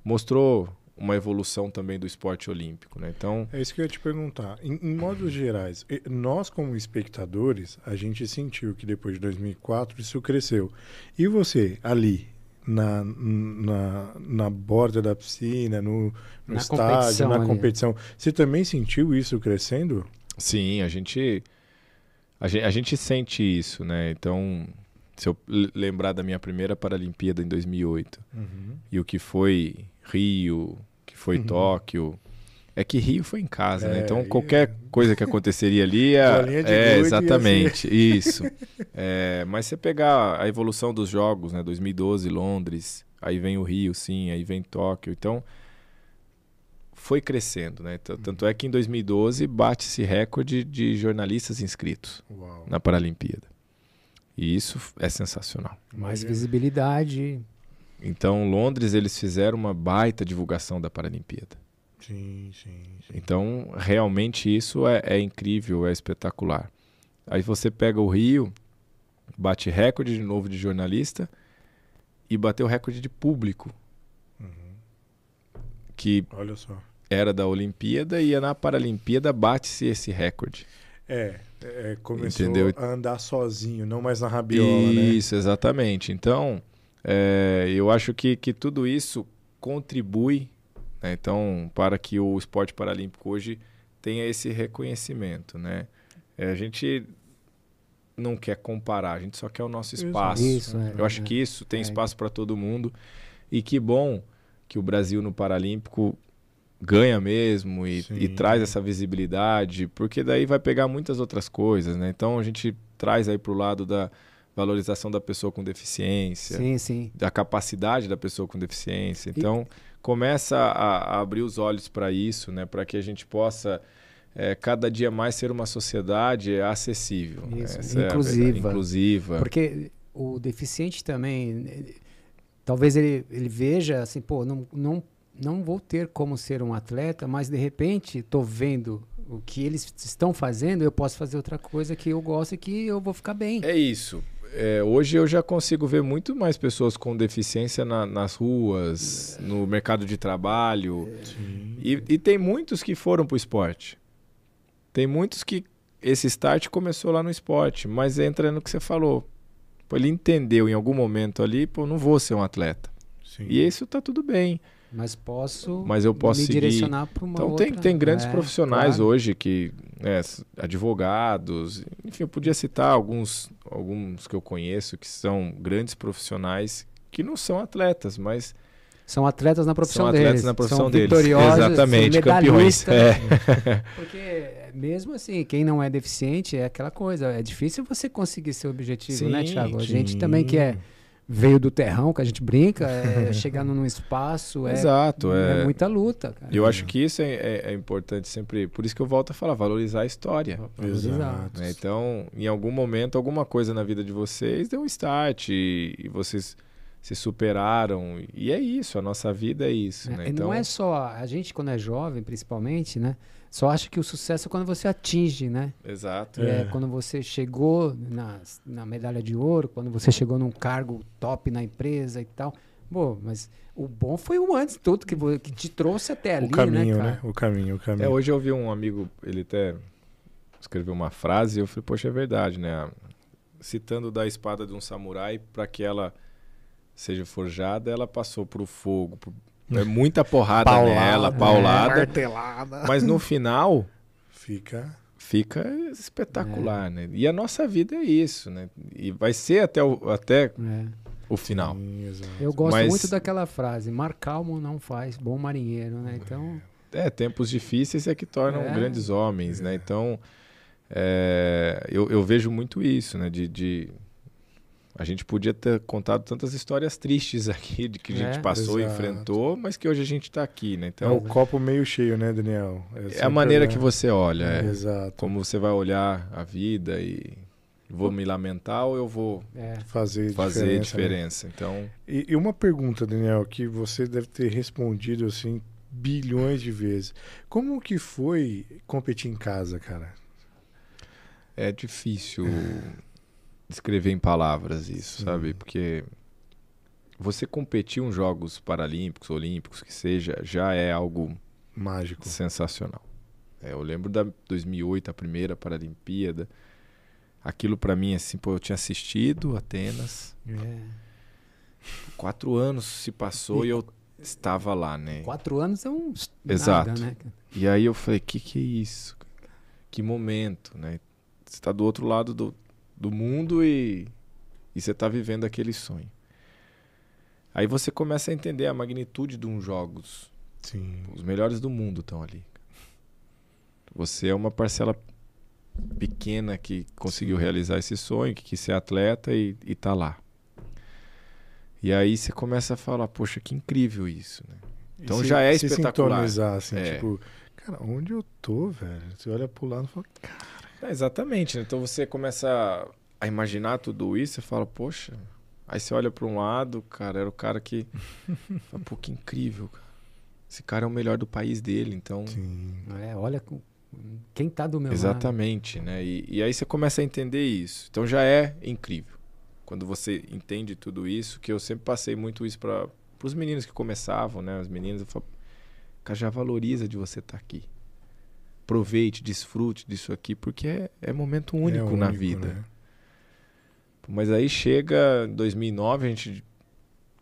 mostrou uma evolução também do esporte olímpico, né? Então, É isso que eu ia te perguntar. Em, em modos gerais, e- nós como espectadores, a gente sentiu que depois de 2004 isso cresceu. E você, ali, na, na, na borda da piscina, no, no Na estádio, competição na ali. competição, você também sentiu isso crescendo? Sim, a gente, a gente a gente sente isso, né? Então, se eu lembrar da minha primeira Paralimpíada em 2008 e o que foi Rio, que foi Uhum. Tóquio, é que Rio foi em casa, né? É, Então e- qualquer coisa que aconteceria ali é ia exatamente isso. É, mas você pegar a evolução dos jogos, né? 2012 Londres, aí vem o Rio, sim, aí vem Tóquio, então foi crescendo, né? Tanto é que em 2012 bate-se recorde de jornalistas inscritos Uau. na Paralimpíada. E isso é sensacional. Mais visibilidade. Então, Londres, eles fizeram uma baita divulgação da Paralimpíada. Sim, sim, sim. Então, realmente isso é, é incrível, é espetacular. Aí você pega o Rio, bate recorde de novo de jornalista e bateu recorde de público, Uhum. que Olha só. era da Olimpíada e na Paralimpíada bate-se esse recorde. É, é, começou Entendeu? a andar sozinho, não mais na rabiola, né? Isso, exatamente. Então, é, eu acho que, que tudo isso contribui né, então, para que o esporte paralímpico hoje tenha esse reconhecimento. Né? É, a gente não quer comparar, a gente só quer o nosso espaço. Isso, é. Eu acho que isso tem É. espaço para todo mundo e que bom que o Brasil no Paralímpico ganha mesmo e, e traz essa visibilidade, porque daí vai pegar muitas outras coisas, né? Então a gente traz aí para o lado da valorização da pessoa com deficiência, Sim, sim. da capacidade da pessoa com deficiência. Então começa a, a abrir os olhos para isso, né? Para que a gente possa eh, cada dia mais ser uma sociedade acessível, né? Isso, Essa é a verdade. inclusiva. inclusiva. Porque o deficiente também, talvez ele, ele veja assim, pô, não, não, não vou ter como ser um atleta, mas de repente estou vendo o que eles estão fazendo, eu posso fazer outra coisa que eu gosto e que eu vou ficar bem. É isso. É, hoje eu já consigo ver muito mais pessoas com deficiência na- nas ruas, no mercado de trabalho. Sim. E, e tem muitos que foram pro esporte. Tem muitos que esse start começou lá no esporte, mas entra no que você falou. Pô, ele entendeu em algum momento ali, pô, não vou ser um atleta. Sim. E isso tá tudo bem. Mas posso, mas eu posso me seguir. direcionar para uma Então outra... tem, tem grandes É, profissionais claro. hoje que, né, advogados, enfim, eu podia citar alguns, alguns que eu conheço que são grandes profissionais que não são atletas, mas São atletas na profissão são atletas deles. na profissão são deles. vitoriosos, Exatamente, campeões. É. Porque mesmo assim, quem não é deficiente é aquela coisa. É difícil você conseguir seu objetivo, né, Sim, Thiago? A sim. gente também que é veio do terrão, que a gente brinca, é chegar num espaço, é, Exato, é é. muita luta, cara. Eu acho que isso é, é- é importante sempre, por isso que eu volto a falar, valorizar a história. Exato. né? Então, em algum momento, alguma coisa na vida de vocês deu um start e, e vocês se superaram. E é isso, a nossa vida é isso. É, né? e Então, Não é só a gente quando é jovem, principalmente, né? Só acha que o sucesso é quando você atinge, né? Exato. É. É. quando você chegou na, na medalha de ouro, quando você chegou num cargo top na empresa e tal. Pô, mas o bom foi o antes de tudo que, que te trouxe até ali, O caminho, né, né? O caminho, o caminho. É, hoje eu vi um amigo, ele até escreveu uma frase e eu falei, poxa, é verdade, né? Citando da espada de um samurai, para que ela seja forjada, ela passou pro fogo. por- É muita porrada Paulada, nela, é. paulada. Martelada. Mas no final Fica. fica espetacular, né? E a nossa vida é isso, né? E vai ser até o, até É. o final. Sim. Eu gosto Mas- muito daquela frase, mar calmo não faz bom marinheiro, né? Então, É, tempos difíceis é que tornam É. grandes homens, né? Então, é, eu, eu vejo muito isso, né? De, de- A gente podia ter contado tantas histórias tristes aqui, de que a gente É, passou e exato. enfrentou, mas que hoje a gente está aqui, né? É Então, o copo meio cheio, né, Daniel? é, a sempre maneira olhar- que você olha, é. Exato. como você vai olhar a vida e vou me lamentar ou eu vou é. Fazer, fazer diferença. né? diferença. Então, E, e uma pergunta, Daniel, que você deve ter respondido assim bilhões de vezes. Como que foi competir em casa, cara? é difícil descrever em palavras isso, Sim. sabe? Porque você competir em Jogos Paralímpicos, Olímpicos, que seja, já é algo Mágico. sensacional. É, eu lembro da 2008, a primeira Paralimpíada. Aquilo pra mim, assim, pô, eu tinha assistido Atenas. é. Quatro anos se passou e, eu estava lá, né? Quatro anos é um Exato. nada, né? E aí eu falei, que que é isso? Que momento, né? Você tá do outro lado do, do mundo e, e você tá vivendo aquele sonho. Aí você começa a entender a magnitude de uns jogos. Sim. Os melhores do mundo estão ali. Você é uma parcela pequena que conseguiu Sim. realizar esse sonho, que quis ser atleta e, e tá lá. E aí você começa a falar, poxa, que incrível isso, né? Então E já é se espetacular. sintonizar, assim, É. tipo, cara, onde eu tô, velho? Você olha pro lado e fala, cara, É, exatamente. né? Então você começa a imaginar tudo isso e fala, poxa. Aí você olha para um lado, cara, era o cara que. fala, Pô, que incrível, cara. Esse cara é o melhor do país dele, então. sim. É, olha quem tá do meu lado. Exatamente, né? E, e aí você começa a entender isso. Então já é incrível. Quando você entende tudo isso, que eu sempre passei muito isso para os meninos que começavam, né? As meninas, eu falo, cara, já valoriza de você estar aqui. Aproveite, desfrute disso aqui, porque é, é momento único, É na único, vida. né? Mas aí chega 2009, a gente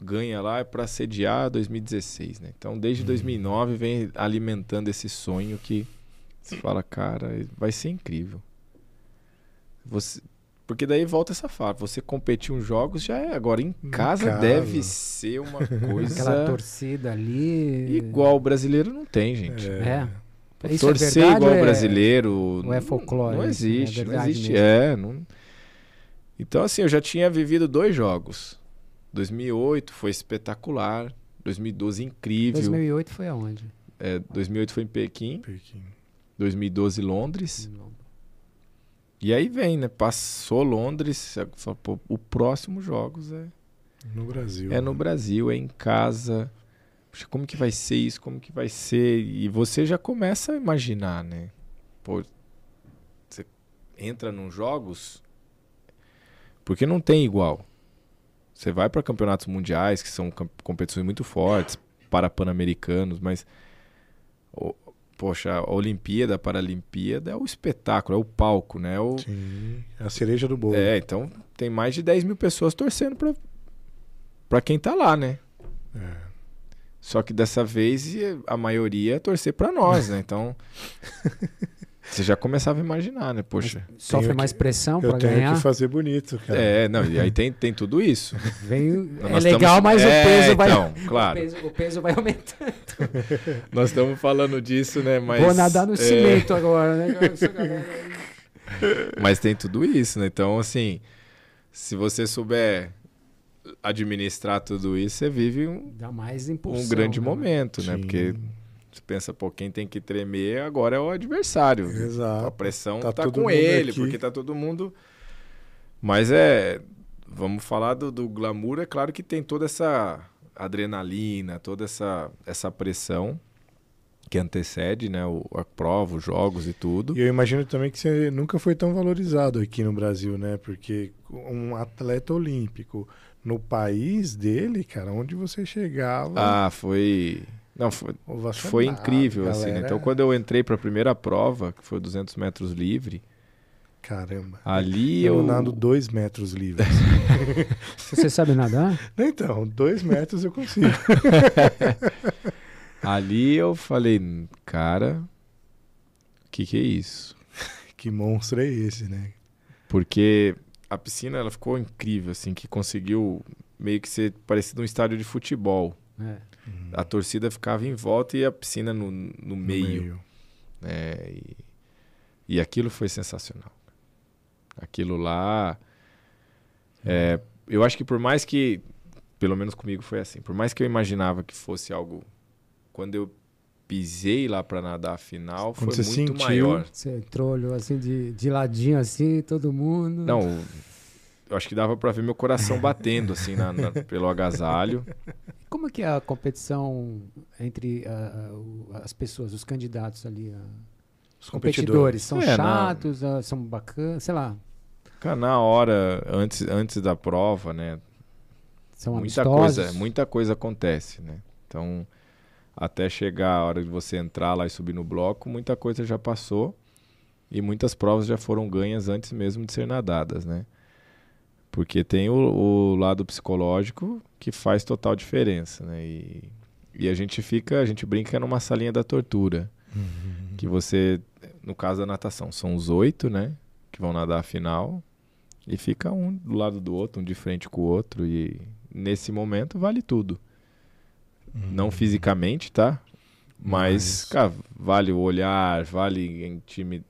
ganha lá para sediar 2016, né? Então, desde Uhum. 2009 vem alimentando esse sonho que você fala, cara, vai ser incrível. Você porque daí volta essa fala, você competir uns jogos já é, agora em casa, casa. deve ser uma Aquela coisa torcida ali. igual o brasileiro não tem, gente. É. Isso Torcer é igual é- brasileiro ou é não- folclore Não isso? É existe, não existe. mesmo? É, não... Então assim, eu já tinha vivido dois jogos. 2008 foi espetacular, 2012 incrível. 2008 foi aonde? É, 2008 foi em Pequim, Pequim. 2012 Londres. E aí vem, né? Passou Londres, pô, o próximo jogos é No Brasil. é no Brasil, é em casa. Como que vai ser isso? Como que vai ser? E você já começa a imaginar, né? Pô, você entra nos jogos porque não tem igual. Você vai para campeonatos mundiais, que são competições muito fortes, para pan-americanos, mas o- poxa, a Olimpíada, a Paralimpíada é o espetáculo, é o palco, né? É o, Sim. A cereja do bolo. é, então tem mais de 10 mil pessoas torcendo pra quem tá lá, né? É. Só que dessa vez a maioria é torcer para nós, né? Então você já começava a imaginar, né? Poxa. Sofre Tenho mais que- pressão Eu para tenho ganhar. que fazer bonito, cara. É, não, e aí tem, tem tudo isso. Vem, é legal, estamos- mas É, o peso vai. então, claro. O peso, o peso vai aumentando. Nós estamos falando disso, né? Mas, Vou nadar no é, cimento agora, né? Mas tem tudo isso, né? Então, assim, se você souber administrar tudo isso, você vive um, Dá mais impulsão. um grande né? momento, né? Sim. Porque você pensa, pô, quem tem que tremer agora é o adversário. A Exato. pressão Tá tá, com ele, aqui. porque tá todo mundo. Mas é. Vamos falar do, do glamour, é claro que tem toda essa adrenalina, toda essa, essa pressão que antecede, né? O, a prova, os jogos e tudo. E eu imagino também que você nunca foi tão valorizado aqui no Brasil, né? Porque um atleta olímpico no país dele, cara, onde você chegava, Ah, foi. Não, foi, ovacionado, foi incrível, assim. né? galera. Então, quando eu entrei para a primeira prova, que foi 200 metros livre, Caramba. ali Eu eu. nado dois metros livres. Você sabe nadar? então, dois metros eu consigo. Ali eu falei, cara, o que, que é isso? que monstro é esse, né? Porque a piscina ela ficou incrível, assim, que conseguiu meio que ser parecido um estádio de futebol. É. A torcida ficava em volta e a piscina no, no No meio. né? E, e aquilo foi sensacional. Aquilo lá. é, eu acho que por mais que. Pelo menos comigo foi assim. Por mais que eu imaginava que fosse algo. Quando eu pisei lá para nadar a final, Quando foi você muito sentiu- maior. Você entrou, olhou assim de, de ladinho assim, todo mundo. Não, eu acho que dava para ver meu coração batendo assim na- na- pelo agasalho. Como é que é a competição entre ah, ah, as pessoas, os candidatos ali? ah, Os competidores, são É, na- chatos, ah, são bacanas, sei lá, Cara, na hora, antes, antes da prova, né? são muita amistosos. coisa, muita coisa acontece, né? Então, até chegar a hora de você entrar lá e subir no bloco, muita coisa já passou e muitas provas já foram ganhas antes mesmo de ser nadadas, né? Porque tem o, o lado psicológico que faz total diferença, né? E, e a gente fica, a gente brinca numa salinha da tortura, Uhum. que você, no caso da natação, são os oito, né? Que vão nadar a final e fica um do lado do outro, um de frente com o outro e nesse momento vale tudo. Não fisicamente, tá? Mas, Mas- cara, vale o olhar, vale intimi...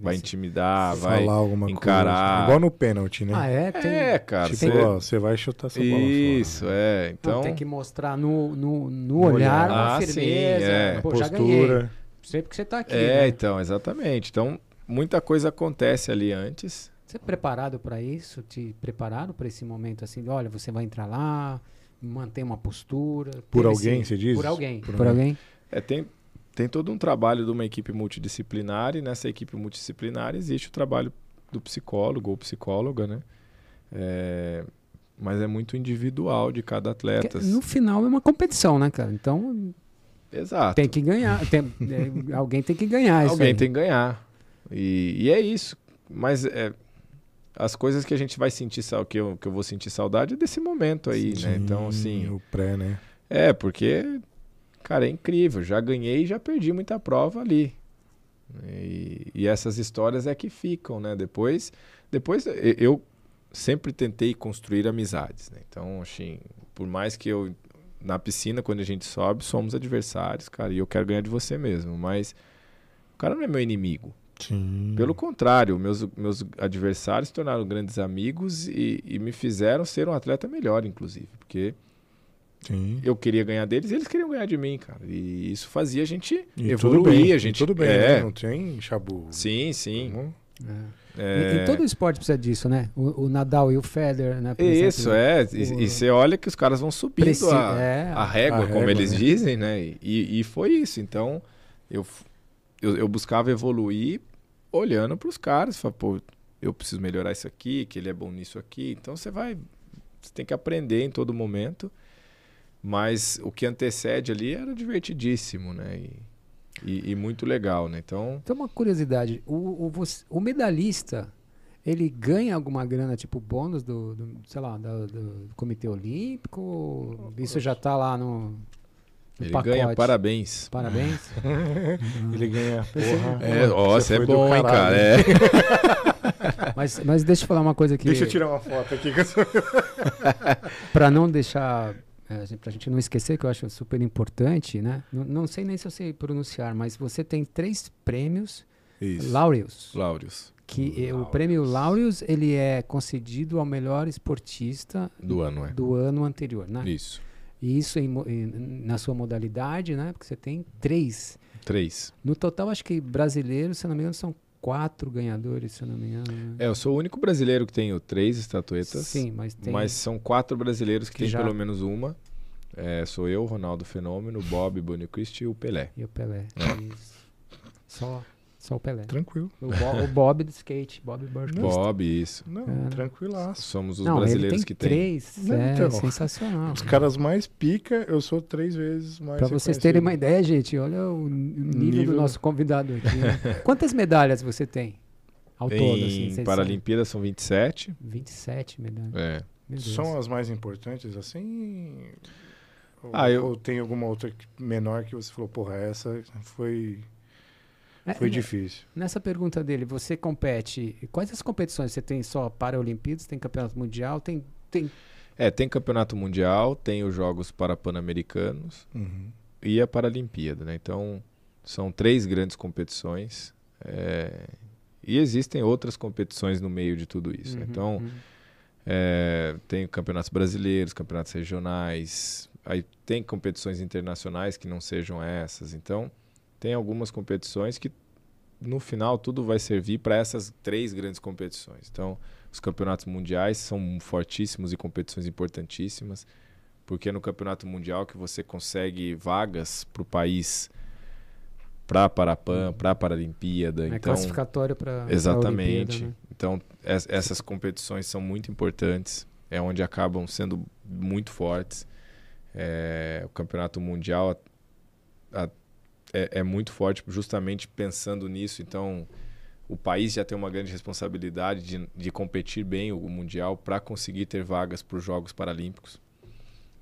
vai intimidar, vai. falar alguma encarar. coisa. Igual no pênalti, né? Ah, é? Tem, É, cara. tipo, você- ó, você vai chutar essa bola fora. Isso, é. não, Então, tem que mostrar no, no, no olhar olhar. uma Ah, sim, firmeza. é. Pô, já ganhei. Postura. Sei porque você tá aqui. é, né? então, exatamente. Então, muita coisa acontece ali antes. Você é preparado para isso? Te prepararam para esse momento assim? de, Olha, você vai entrar lá, manter uma postura. Por alguém, esse- você diz? Por alguém. Por Por, alguém. É, tem, tem todo um trabalho de uma equipe multidisciplinar e nessa equipe multidisciplinar existe o trabalho do psicólogo ou psicóloga, né? É, mas é muito individual de cada atleta. Porque no final é uma competição, né, cara? Então Exato. tem que ganhar. tem- é, alguém tem que ganhar isso Alguém aí. tem que ganhar. E, e é isso. Mas é, as coisas que a gente vai sentir, que eu, que eu vou sentir saudade é desse momento aí, né? Sim, Então, assim, O pré, né? é, porque, cara, é incrível. Já ganhei e já perdi muita prova ali. E, e essas histórias é que ficam, né? Depois, depois eu sempre tentei construir amizades, né? Então, assim, por mais que eu na piscina quando a gente sobe, somos adversários, cara, e eu quero ganhar de você mesmo, mas o cara não é meu inimigo. Sim. Pelo contrário, meus, meus adversários se tornaram grandes amigos e, e me fizeram ser um atleta melhor, inclusive, porque Sim. eu queria ganhar deles e eles queriam ganhar de mim, cara. E isso fazia a gente E evoluir, tudo bem, a e gente tudo bem, é, né? Não tem chabu. Sim, sim. Uhum. É. É, E, e todo esporte precisa disso, né? O, o Nadal e o Federer, né? por Isso, exemplo. é. o- E, e você olha que os caras vão subindo Preci- a, é, a régua, a como régua, eles né? dizem, né? E, e foi isso. Então, eu, eu, eu buscava evoluir olhando para os caras. Falar, pô, eu preciso melhorar isso aqui, que ele é bom nisso aqui. Então, você vai... Você tem que aprender em todo momento. Mas o que antecede ali era divertidíssimo, né? E, e, e muito legal, né? Então... Tem uma curiosidade. O, o, o medalhista, ele ganha alguma grana, tipo bônus do, do, sei lá, do, do Comitê Olímpico? Isso já tá lá no... Ele pacote. ganha parabéns. Parabéns. Ele ganha. Porra, É, ó, você é bom, hein, cara. É. mas, mas deixa eu falar uma coisa que. Deixa eu tirar uma foto aqui. que eu sou- Para não deixar. É, pra gente não esquecer, que eu acho super importante, né? Não, não sei nem se eu sei pronunciar, mas você tem três prêmios Isso. Laureus. Laureus. Que é, o prêmio Laureus ele é concedido ao melhor esportista Do ano, é. do ano anterior, né? Isso. E isso em em- na sua modalidade, né? Porque você tem três. Três. No total, acho que brasileiros, se não me engano, são quatro ganhadores, se eu não me engano. né? É, eu sou o único brasileiro que tenho três estatuetas. Sim, mas tem. Mas são quatro brasileiros que, Que têm já- pelo menos uma. É, sou eu, Ronaldo Fenômeno, Bob, Bonnequist e o Pelé. E o Pelé. É. Isso. Só, só o Pelé. Tranquilo. O, Bo- o Bob do skate, Bob Burke. Bob, isso. Não, É. tranquilaço. Somos os Não, ele brasileiros tem que tem. três. Não, é então. sensacional. Os caras mais pica, eu sou três vezes mais. Pra vocês terem uma ideia, gente, olha o nível, do Nível- nosso convidado aqui. né? Quantas medalhas você tem? Ao todo, assim, Em vocês Paralimpíadas são 27. sabem? 27 medalhas. É. São as mais importantes, assim? Ou, Ah, eu- ou tem alguma outra menor que você falou, porra, essa foi, foi né, difícil? Nessa pergunta dele, você compete. Quais as competições? Você tem só Paralimpíadas, tem Campeonato Mundial, tem. tem É, tem campeonato mundial, tem os Jogos Parapan-Americanos Uhum. e a Paralimpíada, né? Então, são três grandes competições. é, E existem outras competições no meio de tudo isso. né? Uhum, Então, uhum. É, tem campeonatos brasileiros, campeonatos regionais, aí tem competições internacionais que não sejam essas. Então, tem algumas competições que no final tudo vai servir para essas três grandes competições. Então, os campeonatos mundiais são fortíssimos e competições importantíssimas, porque é no campeonato mundial que você consegue vagas para o país para Parapan, para Paralimpíada. É então, classificatório para. Exatamente. né? Então, es- essas competições são muito importantes. É onde acabam sendo muito fortes. É, o campeonato mundial a- a- é, é muito forte justamente pensando nisso. Então, o país já tem uma grande responsabilidade de, de competir bem o mundial para conseguir ter vagas para os Jogos Paralímpicos.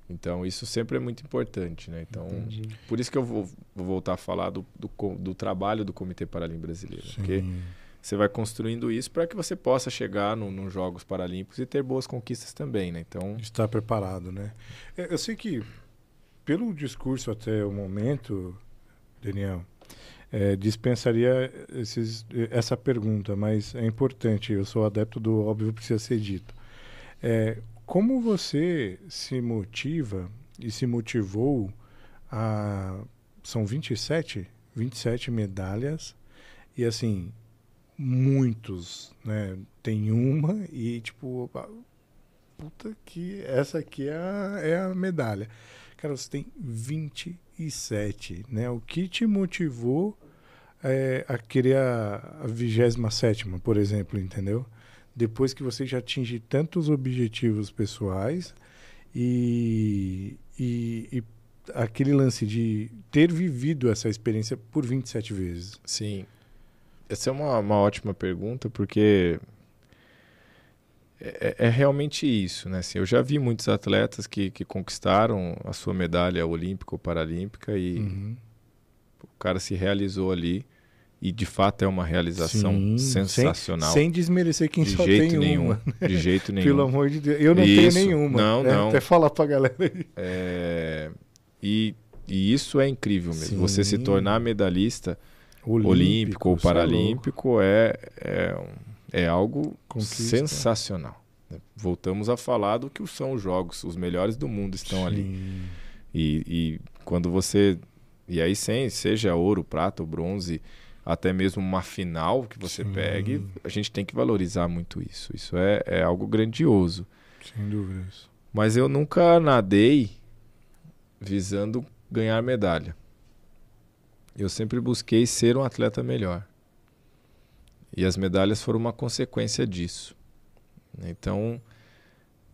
Então, isso sempre é muito importante, né? Então, Entendi. por isso que eu vou, vou voltar a falar do, do, do trabalho do Comitê Paralímpico Brasileiro. né? Porque Sim. você vai construindo isso para que você possa chegar no- nos Jogos Paralímpicos e ter boas conquistas também, né? Então, Estar preparado, né? É, Eu sei que, pelo discurso até o momento, Daniel, é, dispensaria esses, essa pergunta, mas é importante. Eu sou adepto do óbvio precisa ser dito. É, como você se motiva e se motivou a. São 27? 27 medalhas. E assim, muitos, né? Tem uma e tipo. Puta que. Essa aqui é a, é a medalha. Cara, você tem 27, né? O que te motivou é, a querer a, a 27, por exemplo, entendeu? Depois que você já atinge tantos objetivos pessoais e, e, e aquele lance de ter vivido essa experiência por 27 vezes. sim. Essa é uma, uma ótima pergunta, porque é, é realmente isso, né? Assim, eu já vi muitos atletas que, que conquistaram a sua medalha olímpica ou paralímpica e Uhum. o cara se realizou ali. E de fato é uma realização Sim, sensacional. Sem desmerecer quem de só jeito tem nenhum. uma. De jeito nenhum. Pelo amor de Deus. Eu não Isso. tenho nenhuma. Não, né? não. Até falar pra galera aí. É, e, e isso é incrível mesmo. Sim. Você se tornar medalhista olímpico, ou você é paralímpico é, é, um- é algo Conquista. sensacional. né? Voltamos a falar do que são os jogos. Os melhores do mundo estão ali. Sim. E, e quando você. E aí, sem, seja ouro, prata ou bronze, até mesmo uma final que você Sim. pegue, a gente tem que valorizar muito isso. Isso é, é algo grandioso. Sem dúvidas. Mas eu nunca nadei visando ganhar medalha. Eu sempre busquei ser um atleta melhor. E as medalhas foram uma consequência disso. Então,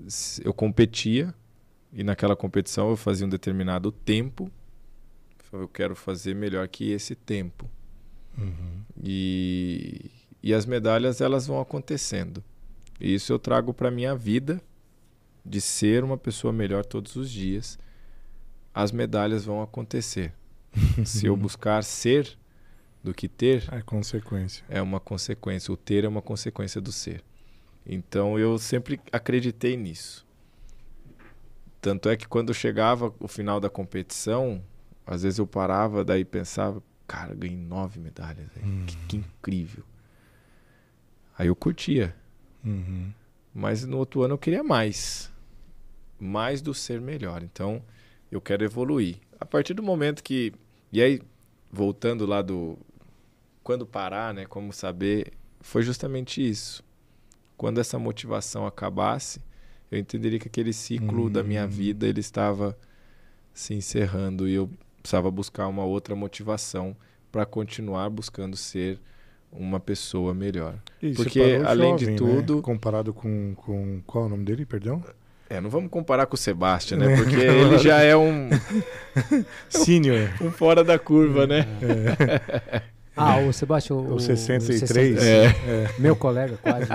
s- eu competia e naquela competição eu fazia um determinado tempo. Eu quero fazer melhor que esse tempo. Uhum. E, e as medalhas elas vão acontecendo. E isso eu trago para minha vida de ser uma pessoa melhor todos os dias, as medalhas vão acontecer. Se eu buscar ser do que ter, É consequência. é uma consequência. O ter é uma consequência do ser. Então eu sempre acreditei nisso. Tanto é que quando chegava o final da competição, às vezes eu parava, daí pensava, cara, ganhei nove medalhas. velho. Que, que incrível. Aí eu curtia. Uhum. Mas no outro ano eu queria mais. Mais do ser melhor. Então, eu quero evoluir. A partir do momento que. E aí, voltando lá do. Quando parar, né? Como saber. Foi justamente isso. Quando essa motivação acabasse, eu entenderia que aquele ciclo da minha Hum. vida ele estava se encerrando e eu precisava buscar uma outra motivação para continuar buscando ser uma pessoa melhor. E Porque, além de jovem, né? tudo- Comparado com, com. Qual é o nome dele, perdão? É, não vamos comparar com o Sebastian, né? Porque ele já é um, Senior. um fora da curva, né? Ah, o Sebastião. O 63. 63. É. Meu colega, quase.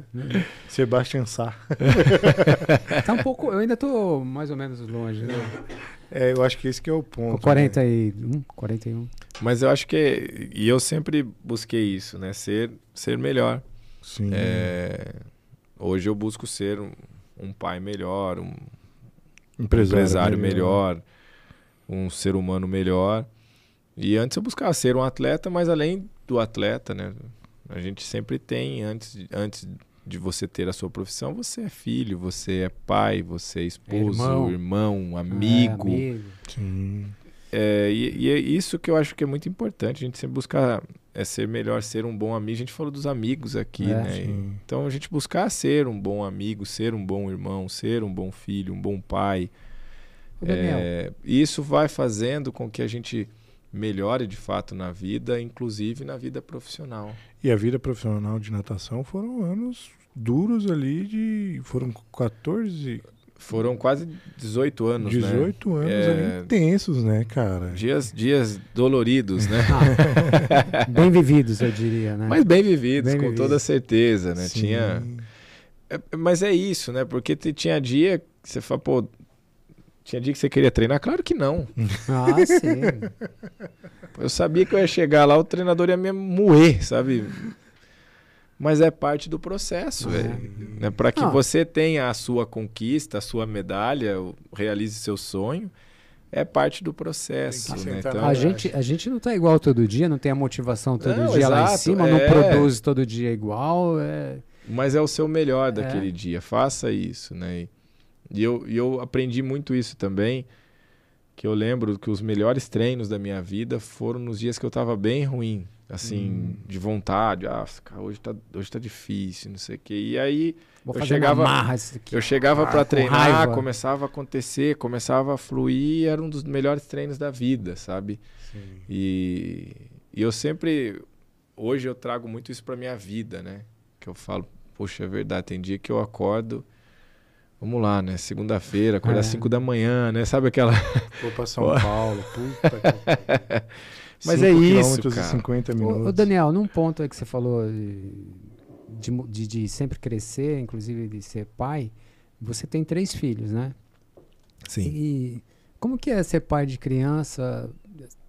Sebastian Sá. Tá um pouco. Eu ainda tô mais ou menos longe, né? É, eu acho que esse que é o ponto. Com 41, 41. Mas eu acho que. E eu sempre busquei isso, né? Ser, ser melhor. Né? Sim. É, hoje eu busco ser um, um pai melhor, um Empresário, empresário melhor, um ser humano melhor. E antes eu buscava ser um atleta, mas além do atleta, né? A gente sempre tem, antes, de- antes de você ter a sua profissão, você é filho, você é pai, você é esposo, irmão. irmão, É, amigo. amigo. Sim. É, e, e é isso que eu acho que é muito importante. A gente sempre buscar é ser melhor, ser um bom amigo. A gente falou dos amigos aqui, É, né? sim. Então a gente buscar ser um bom amigo, ser um bom irmão, ser um bom filho, um bom pai. É, e isso vai fazendo com que a gente melhore de fato na vida, inclusive na vida profissional. E a vida profissional de natação foram anos duros ali de. Foram 14, Foram quase 18 anos, né? 18 anos É. ali intensos, né, cara? Dias, dias doloridos, né? bem vividos, eu diria, né? Mas bem vividos, Bem com vividos. toda certeza, né? Sim. Tinha É, mas é isso, né? Porque te- tinha dia que você fala, pô, tinha dia que você queria treinar? Claro que não. Ah, sim. Eu sabia que eu ia chegar lá, o treinador ia me moer, sabe? Mas é parte do processo, É. velho. Né? Para que Não. você tenha a sua conquista, a sua medalha, realize seu sonho, é parte do processo. Né? Então, A gente, a gente não tá igual todo dia, não tem a motivação todo Não, dia lá em exato, cima, é. não produz todo dia igual. É... Mas é o seu melhor É. daquele dia. Faça isso, né? E- E eu, e eu aprendi muito isso também. Que eu lembro que os melhores treinos da minha vida foram nos dias que eu tava bem ruim. Assim, Hum. de vontade. Ah, cara, hoje tá, hoje tá difícil, não sei o quê. E aí Vou Eu chegava- aqui. eu chegava com treinar, raiva. começava a acontecer, começava a fluir. Era um dos melhores treinos da vida, sabe? Sim. E, e eu sempre, hoje eu trago muito isso pra minha vida, né? Que eu falo, poxa, é verdade, tem dia que eu acordo, vamos lá, né? Segunda-feira, acordar É. às 5 da manhã, né? Sabe aquela. Vou pra São. Paulo, puta que Mas é isso, quilômetros e cara. 50 Ô, minutos. ô, Daniel, num ponto aí que você falou de, de, de- de sempre crescer, inclusive de ser pai, você tem três filhos, né? E como que é ser pai de criança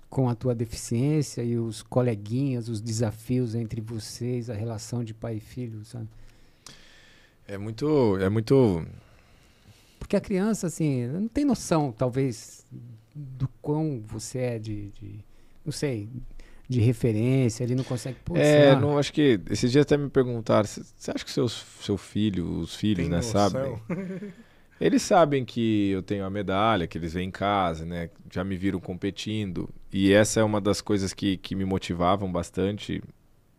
com a tua deficiência e os coleguinhas, os desafios entre vocês, a relação de pai e filho, sabe? É muito. É muito. Porque a criança, assim, não tem noção, talvez, do quão você é de, de- não sei, de referência, ele não consegue... Putz, é, não, acho que. Esses dias até me perguntaram: você acha que seus, seu filho, os filhos, Tem né, noção? sabem? Eles sabem que eu tenho a medalha, que eles vêm em casa, né? Já me viram competindo. E essa é uma das coisas que, que me motivavam bastante.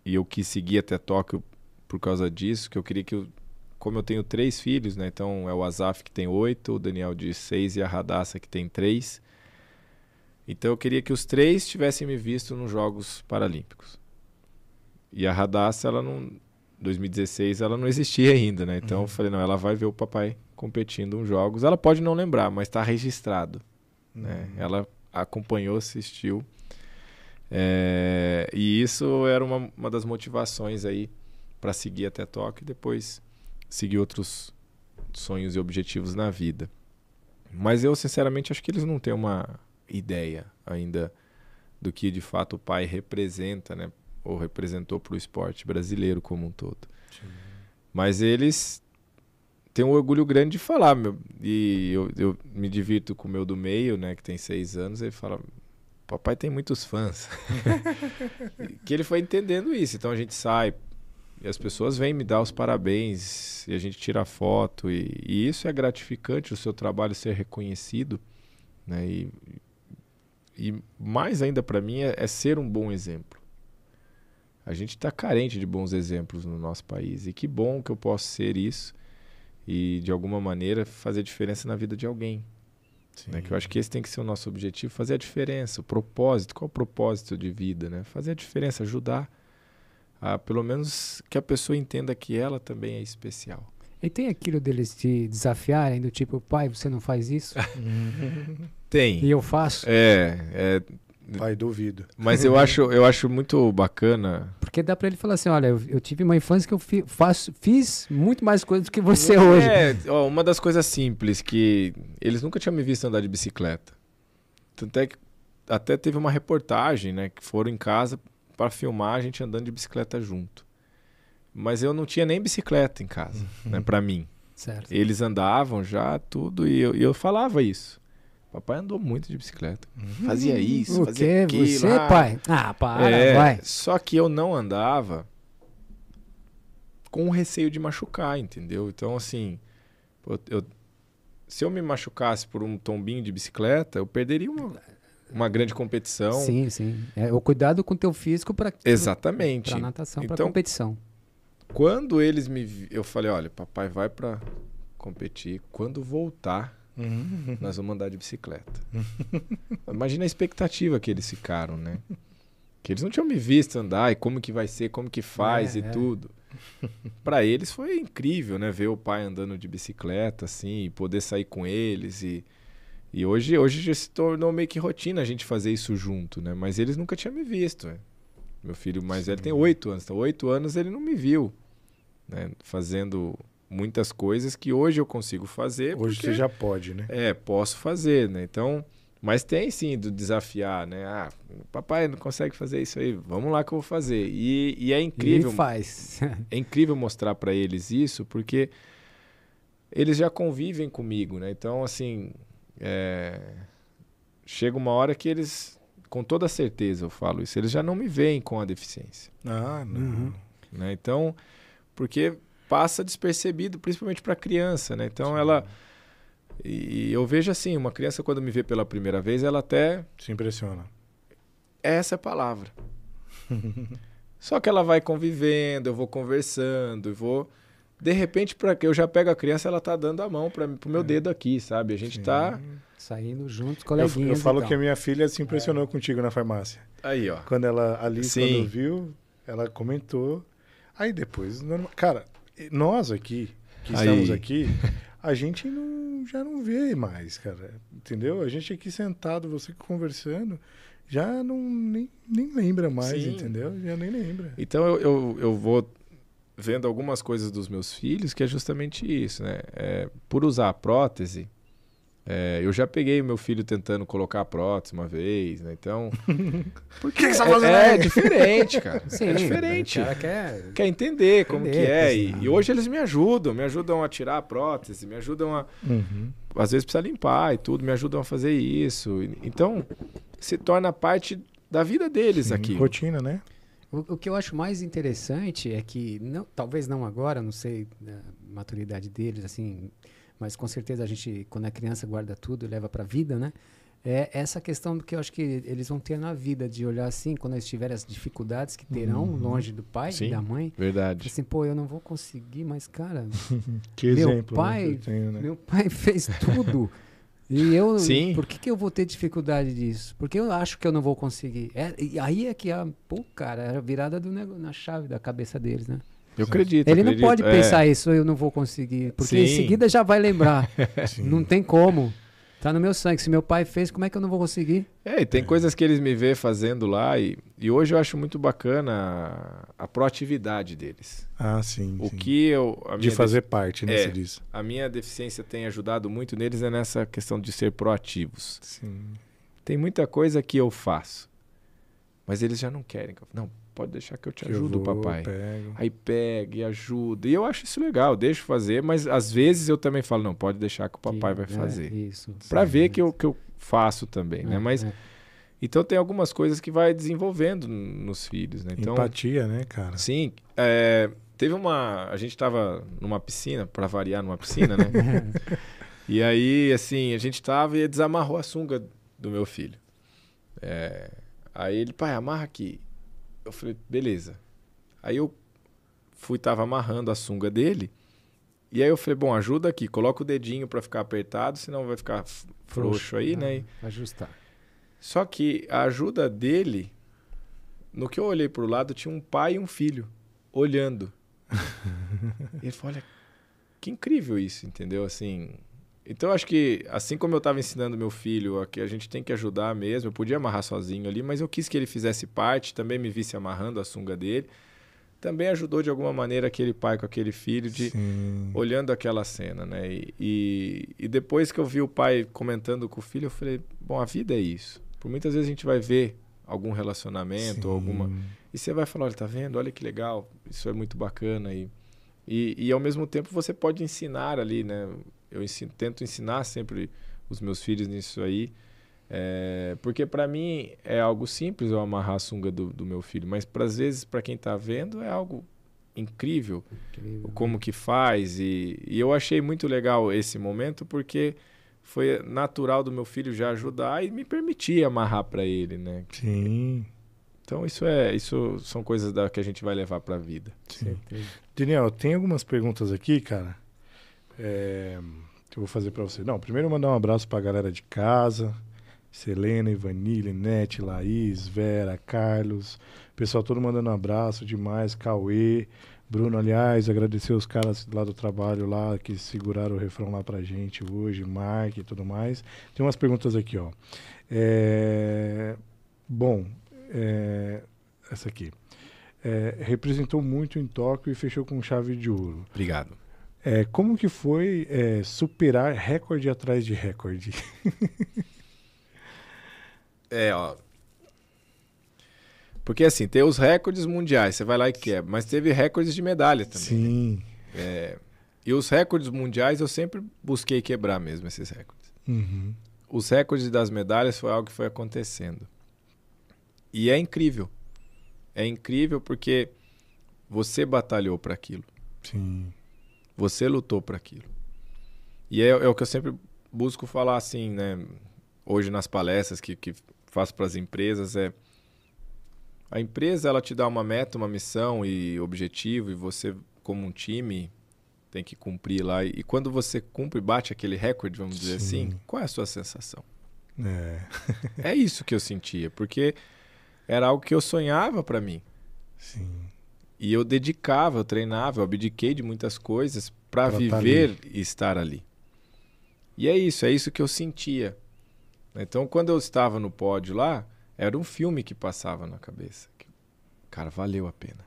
E eu quis seguir até Tóquio por causa disso, que eu queria que eu, como eu tenho três filhos, né? Então é o Azaf que tem oito, o Daniel de seis e a Radassa que tem três. Então eu queria que os três tivessem me visto nos Jogos Paralímpicos. E a Radassa, ela não. 2016 ela não existia ainda, né? Então eu falei, não, ela vai ver o papai competindo nos jogos. Ela pode não lembrar, mas está registrado. né? Ela acompanhou, assistiu. É, e isso era uma, uma das motivações aí para seguir até Tóquio e depois seguir outros sonhos e objetivos na vida. Mas eu, sinceramente, acho que eles não têm uma ideia ainda do que de fato o pai representa, né? Ou representou para o esporte brasileiro como um todo. Sim. Mas eles têm um orgulho grande de falar, meu, e eu, eu me divirto com o meu do meio, né? Que tem seis anos, ele fala, papai tem muitos fãs. que ele foi entendendo isso. Então a gente sai e as pessoas vêm me dar os parabéns e a gente tira foto e, e isso é gratificante o seu trabalho ser reconhecido, né? E, e mais ainda para mim é, é, ser um bom exemplo. A gente está carente de bons exemplos no nosso país e que bom que eu posso ser isso e de alguma maneira fazer diferença na vida de alguém. Né? Que eu acho que esse tem que ser o nosso objetivo, fazer a diferença, o propósito, qual é o propósito de vida, né? Fazer a diferença, ajudar a pelo menos que a pessoa entenda que ela também é especial. E tem aquilo deles te desafiarem, do tipo, pai, você não faz isso? tem. E eu faço? É, é Pai, duvido. Mas eu acho, eu acho muito bacana. Porque dá para ele falar assim: olha, eu, eu, tive uma infância que eu fi, faço, fiz muito mais coisas do que você é, hoje. É, ó, uma das coisas simples que eles nunca tinham me visto andar de bicicleta. Tanto é que até teve uma reportagem, né? Que foram em casa para filmar a gente andando de bicicleta junto. Mas eu não tinha nem bicicleta em casa, né? Para mim. Certo. Eles andavam já, tudo, e eu, e eu falava isso. Papai andou muito de bicicleta. Uhum. Fazia isso, o fazia quê? aquilo. Você, ah. pai? Ah, para, é, vai. Só que eu não andava com receio de machucar, entendeu? Então, assim, eu, se eu me machucasse por um tombinho de bicicleta, eu perderia uma, uma grande competição. Sim, sim. É o cuidado com o teu físico para Exatamente. Para natação, então, para competição. Quando eles me eu falei, olha, papai vai para competir, quando voltar, Uhum. Nós vamos andar de bicicleta. Imagina a expectativa que eles ficaram, né? Que eles não tinham me visto andar e como que vai ser, como que faz é, e é. tudo. Para eles foi incrível, né? Ver o pai andando de bicicleta, assim, poder sair com eles e e hoje, hoje já se tornou meio que rotina a gente fazer isso junto, né? Mas eles nunca tinham me visto. Né? Meu filho mais velho tem oito anos. Então, oito anos ele não me viu né? fazendo muitas coisas que hoje eu consigo fazer. Hoje porque, você já pode, né? É, posso fazer, né? Então, mas tem sim do desafiar, né? Ah, papai não consegue fazer isso aí, vamos lá que eu vou fazer. E, e é incrível. E faz. é incrível mostrar para eles isso, porque eles já convivem comigo, né? Então, assim, é... chega uma hora que eles, com toda certeza eu falo isso, eles já não me veem com a deficiência. Ah, não. Uhum. Né? Então, porque passa despercebido, principalmente para a criança, né? Então Sim. ela e eu vejo assim, uma criança quando me vê pela primeira vez, ela até se impressiona. Essa é a palavra. Só que ela vai convivendo, eu vou conversando, eu vou de repente para que eu já pego a criança, ela tá dando a mão para pro meu é. dedo aqui, sabe? A gente Sim. tá saindo juntos, coleguinhas. Eu, eu falo que a minha filha se impressionou é. contigo na farmácia. Aí, ó. Quando ela ali Sim. quando viu, ela comentou. Aí depois, cara, nós aqui, que Aí. estamos aqui, a gente não, já não vê mais, cara. Entendeu? A gente aqui sentado, você conversando, já não nem, nem lembra mais, Sim. entendeu? Já nem lembra. Então eu, eu, eu vou vendo algumas coisas dos meus filhos que é justamente isso, né? É, por usar a prótese, é, eu já peguei meu filho tentando colocar a prótese uma vez, né? Então. Por que, que você tá fazendo é, é diferente, cara. Sim, é diferente. O cara quer, quer entender como que é. E, e, hoje eles me ajudam, me ajudam a tirar a prótese, me ajudam a. Uhum. Às vezes precisa limpar e tudo, me ajudam a fazer isso. Então, se torna parte da vida deles Sim, aqui. Rotina, né? O, o, que eu acho mais interessante é que, não, talvez não agora, não sei a maturidade deles, assim, mas com certeza a gente, quando é criança, guarda tudo e leva para a vida, né? É essa questão que eu acho que eles vão ter na vida, de olhar assim, quando eles tiverem as dificuldades que terão uhum. longe do pai Sim, e da mãe. Verdade. Assim, pô, eu não vou conseguir, mas, cara. que meu exemplo. Né, pai, tenho, né? Meu pai fez tudo. E eu, Sim. por que, que eu vou ter dificuldade disso? Porque eu acho que eu não vou conseguir. É, e aí é que a, pô, cara, era a virada do na chave da cabeça deles, né? Eu acredito. Ele acredito. não pode é. pensar isso, eu não vou conseguir. Porque Sim. em seguida já vai lembrar. não tem como. Tá no meu sangue. Se meu pai fez, como é que eu não vou conseguir? É, e tem É. coisas que eles me vê fazendo lá e, e hoje eu acho muito bacana a, a proatividade deles. Ah, sim. O sim. que eu... a De fazer parte, né? É. Diz. A minha deficiência tem ajudado muito neles é nessa questão de ser proativos. Sim. Tem muita coisa que eu faço, mas eles já não querem. que eu- Não, pode deixar que eu te Que eu ajudo, vou, papai. Pego. Aí pega e ajuda. E eu acho isso legal, deixo fazer, mas às vezes eu também falo, não, pode deixar que o papai vai Que- é, fazer. isso. Pra sim, ver isso. que eu, que eu faço também, né? É, Mas é. então tem algumas coisas que vai desenvolvendo nos filhos, né? Então, Empatia, né, cara? sim, é, teve uma, a gente tava numa piscina, pra variar numa piscina, né? e aí, assim, a gente tava e desamarrou a sunga do meu filho. É, aí ele, pai, amarra aqui. Eu falei, beleza. Aí eu fui, tava amarrando a sunga dele. E aí eu falei, bom, ajuda aqui, coloca o dedinho pra ficar apertado, senão vai ficar frouxo aí, né? E- Vai ajustar. Só que a ajuda dele, no que eu olhei pro lado, tinha um pai e um filho olhando. ele falou: olha, que incrível isso, entendeu? Assim. Então acho que, assim como eu estava ensinando meu filho a que a gente tem que ajudar mesmo, eu podia amarrar sozinho ali, mas eu quis que ele fizesse parte, também me visse amarrando a sunga dele. Também ajudou de alguma maneira aquele pai com aquele filho de Sim. olhando aquela cena, né? E, e, e depois que eu vi o pai comentando com o filho, eu falei, bom, a vida é isso. Por muitas vezes a gente vai ver algum relacionamento, ou alguma. E você vai falar, olha, tá vendo? Olha que legal, isso é muito bacana. E, e, e ao mesmo tempo você pode ensinar ali, né? Eu ensino, tento ensinar sempre os meus filhos nisso aí. É, porque para mim é algo simples eu amarrar a sunga do, do meu filho, mas para às vezes para quem tá vendo é algo incrível Incrível. o como que faz e, e eu achei muito legal esse momento porque foi natural do meu filho já ajudar e me permitir amarrar para ele, né? Sim. Então isso é isso são coisas da, que a gente vai levar para a vida. Sim. Daniel, tem algumas perguntas aqui, cara. É, eu vou fazer pra você. Não, primeiro mandar um abraço pra galera de casa. Selena, Ivanile, Nete, Laís, Vera, Carlos. Pessoal todo mandando um abraço demais. Cauê, Bruno, aliás, agradecer os caras lá do trabalho lá que seguraram o refrão lá pra gente hoje, Mark e tudo mais. Tem umas perguntas aqui, ó. É, Bom, é, essa aqui. É, representou muito em Tóquio e fechou com chave de ouro. Obrigado. É, como que foi é, superar recorde atrás de recorde? É, ó. Porque assim, tem os recordes mundiais, você vai lá e quebra, mas teve recordes de medalha também. Sim. É, e os recordes mundiais eu sempre busquei quebrar mesmo esses recordes. Uhum. Os recordes das medalhas foi algo que foi acontecendo. E é incrível. É incrível porque você batalhou para aquilo. Sim. Você lutou para aquilo. E é, é o que eu sempre busco falar assim, né? Hoje nas palestras que, que faço para as empresas é a empresa ela te dá uma meta, uma missão e objetivo e você como um time tem que cumprir lá e quando você cumpre, bate aquele recorde, vamos dizer Sim. assim, qual é a sua sensação? É. É isso que eu sentia, porque era algo que eu sonhava para mim. Sim. E eu dedicava, eu treinava, eu abdiquei de muitas coisas para Pra tá viver e estar ali. E é isso, é isso que eu sentia. Então, quando eu estava no pódio lá, era um filme que passava na cabeça. Cara, valeu a pena.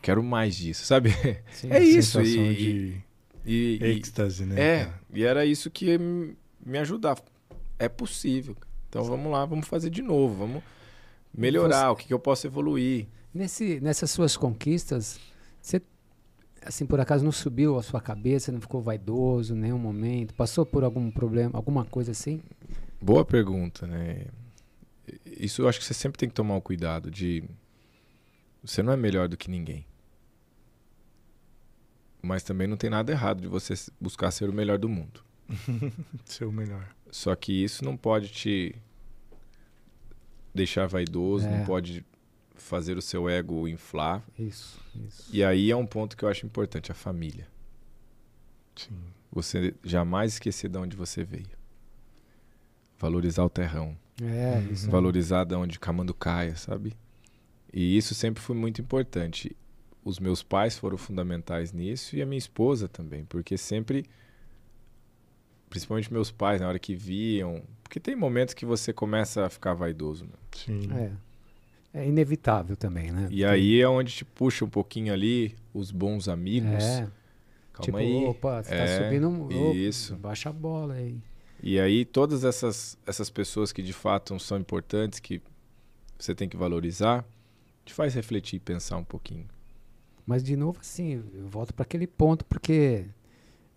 Quero mais disso, sabe? Sim, É isso, e- de E, e- êxtase, né? é, cara? e era isso que me ajudava. É possível. Então vamos lá, vamos fazer de novo, vamos melhorar, o que, que eu posso evoluir. Nesse, nessas suas conquistas, você, assim, por acaso não subiu a sua cabeça, não ficou vaidoso em nenhum momento? Passou por algum problema, alguma coisa assim? Boa pergunta, né? Isso eu acho que você sempre tem que tomar o cuidado de. Você não é melhor do que ninguém. Mas também não tem nada errado de você buscar ser o melhor do mundo. Ser o melhor. Só que isso não pode te deixar vaidoso, É. não pode fazer o seu ego inflar. Isso, isso. E aí é um ponto que eu acho importante, a família. Sim. Você jamais esquecer de onde você veio. Valorizar o terrão. É, isso. aí. valorizar de onde Camanducaia, sabe? E isso sempre foi muito importante. Os meus pais foram fundamentais nisso e a minha esposa também, porque sempre principalmente meus pais, na hora que viam. Porque tem momentos que você começa a ficar vaidoso. Né? Sim. É. É inevitável também, né? E aí é onde te puxa um pouquinho ali os bons amigos. É. Calma tipo, aí. opa, você É, tá subindo. opa, isso. Baixa a bola aí. E aí todas essas, essas pessoas que de fato são importantes, que você tem que valorizar, te faz refletir e pensar um pouquinho. Mas, de novo, assim, eu volto para aquele ponto, porque,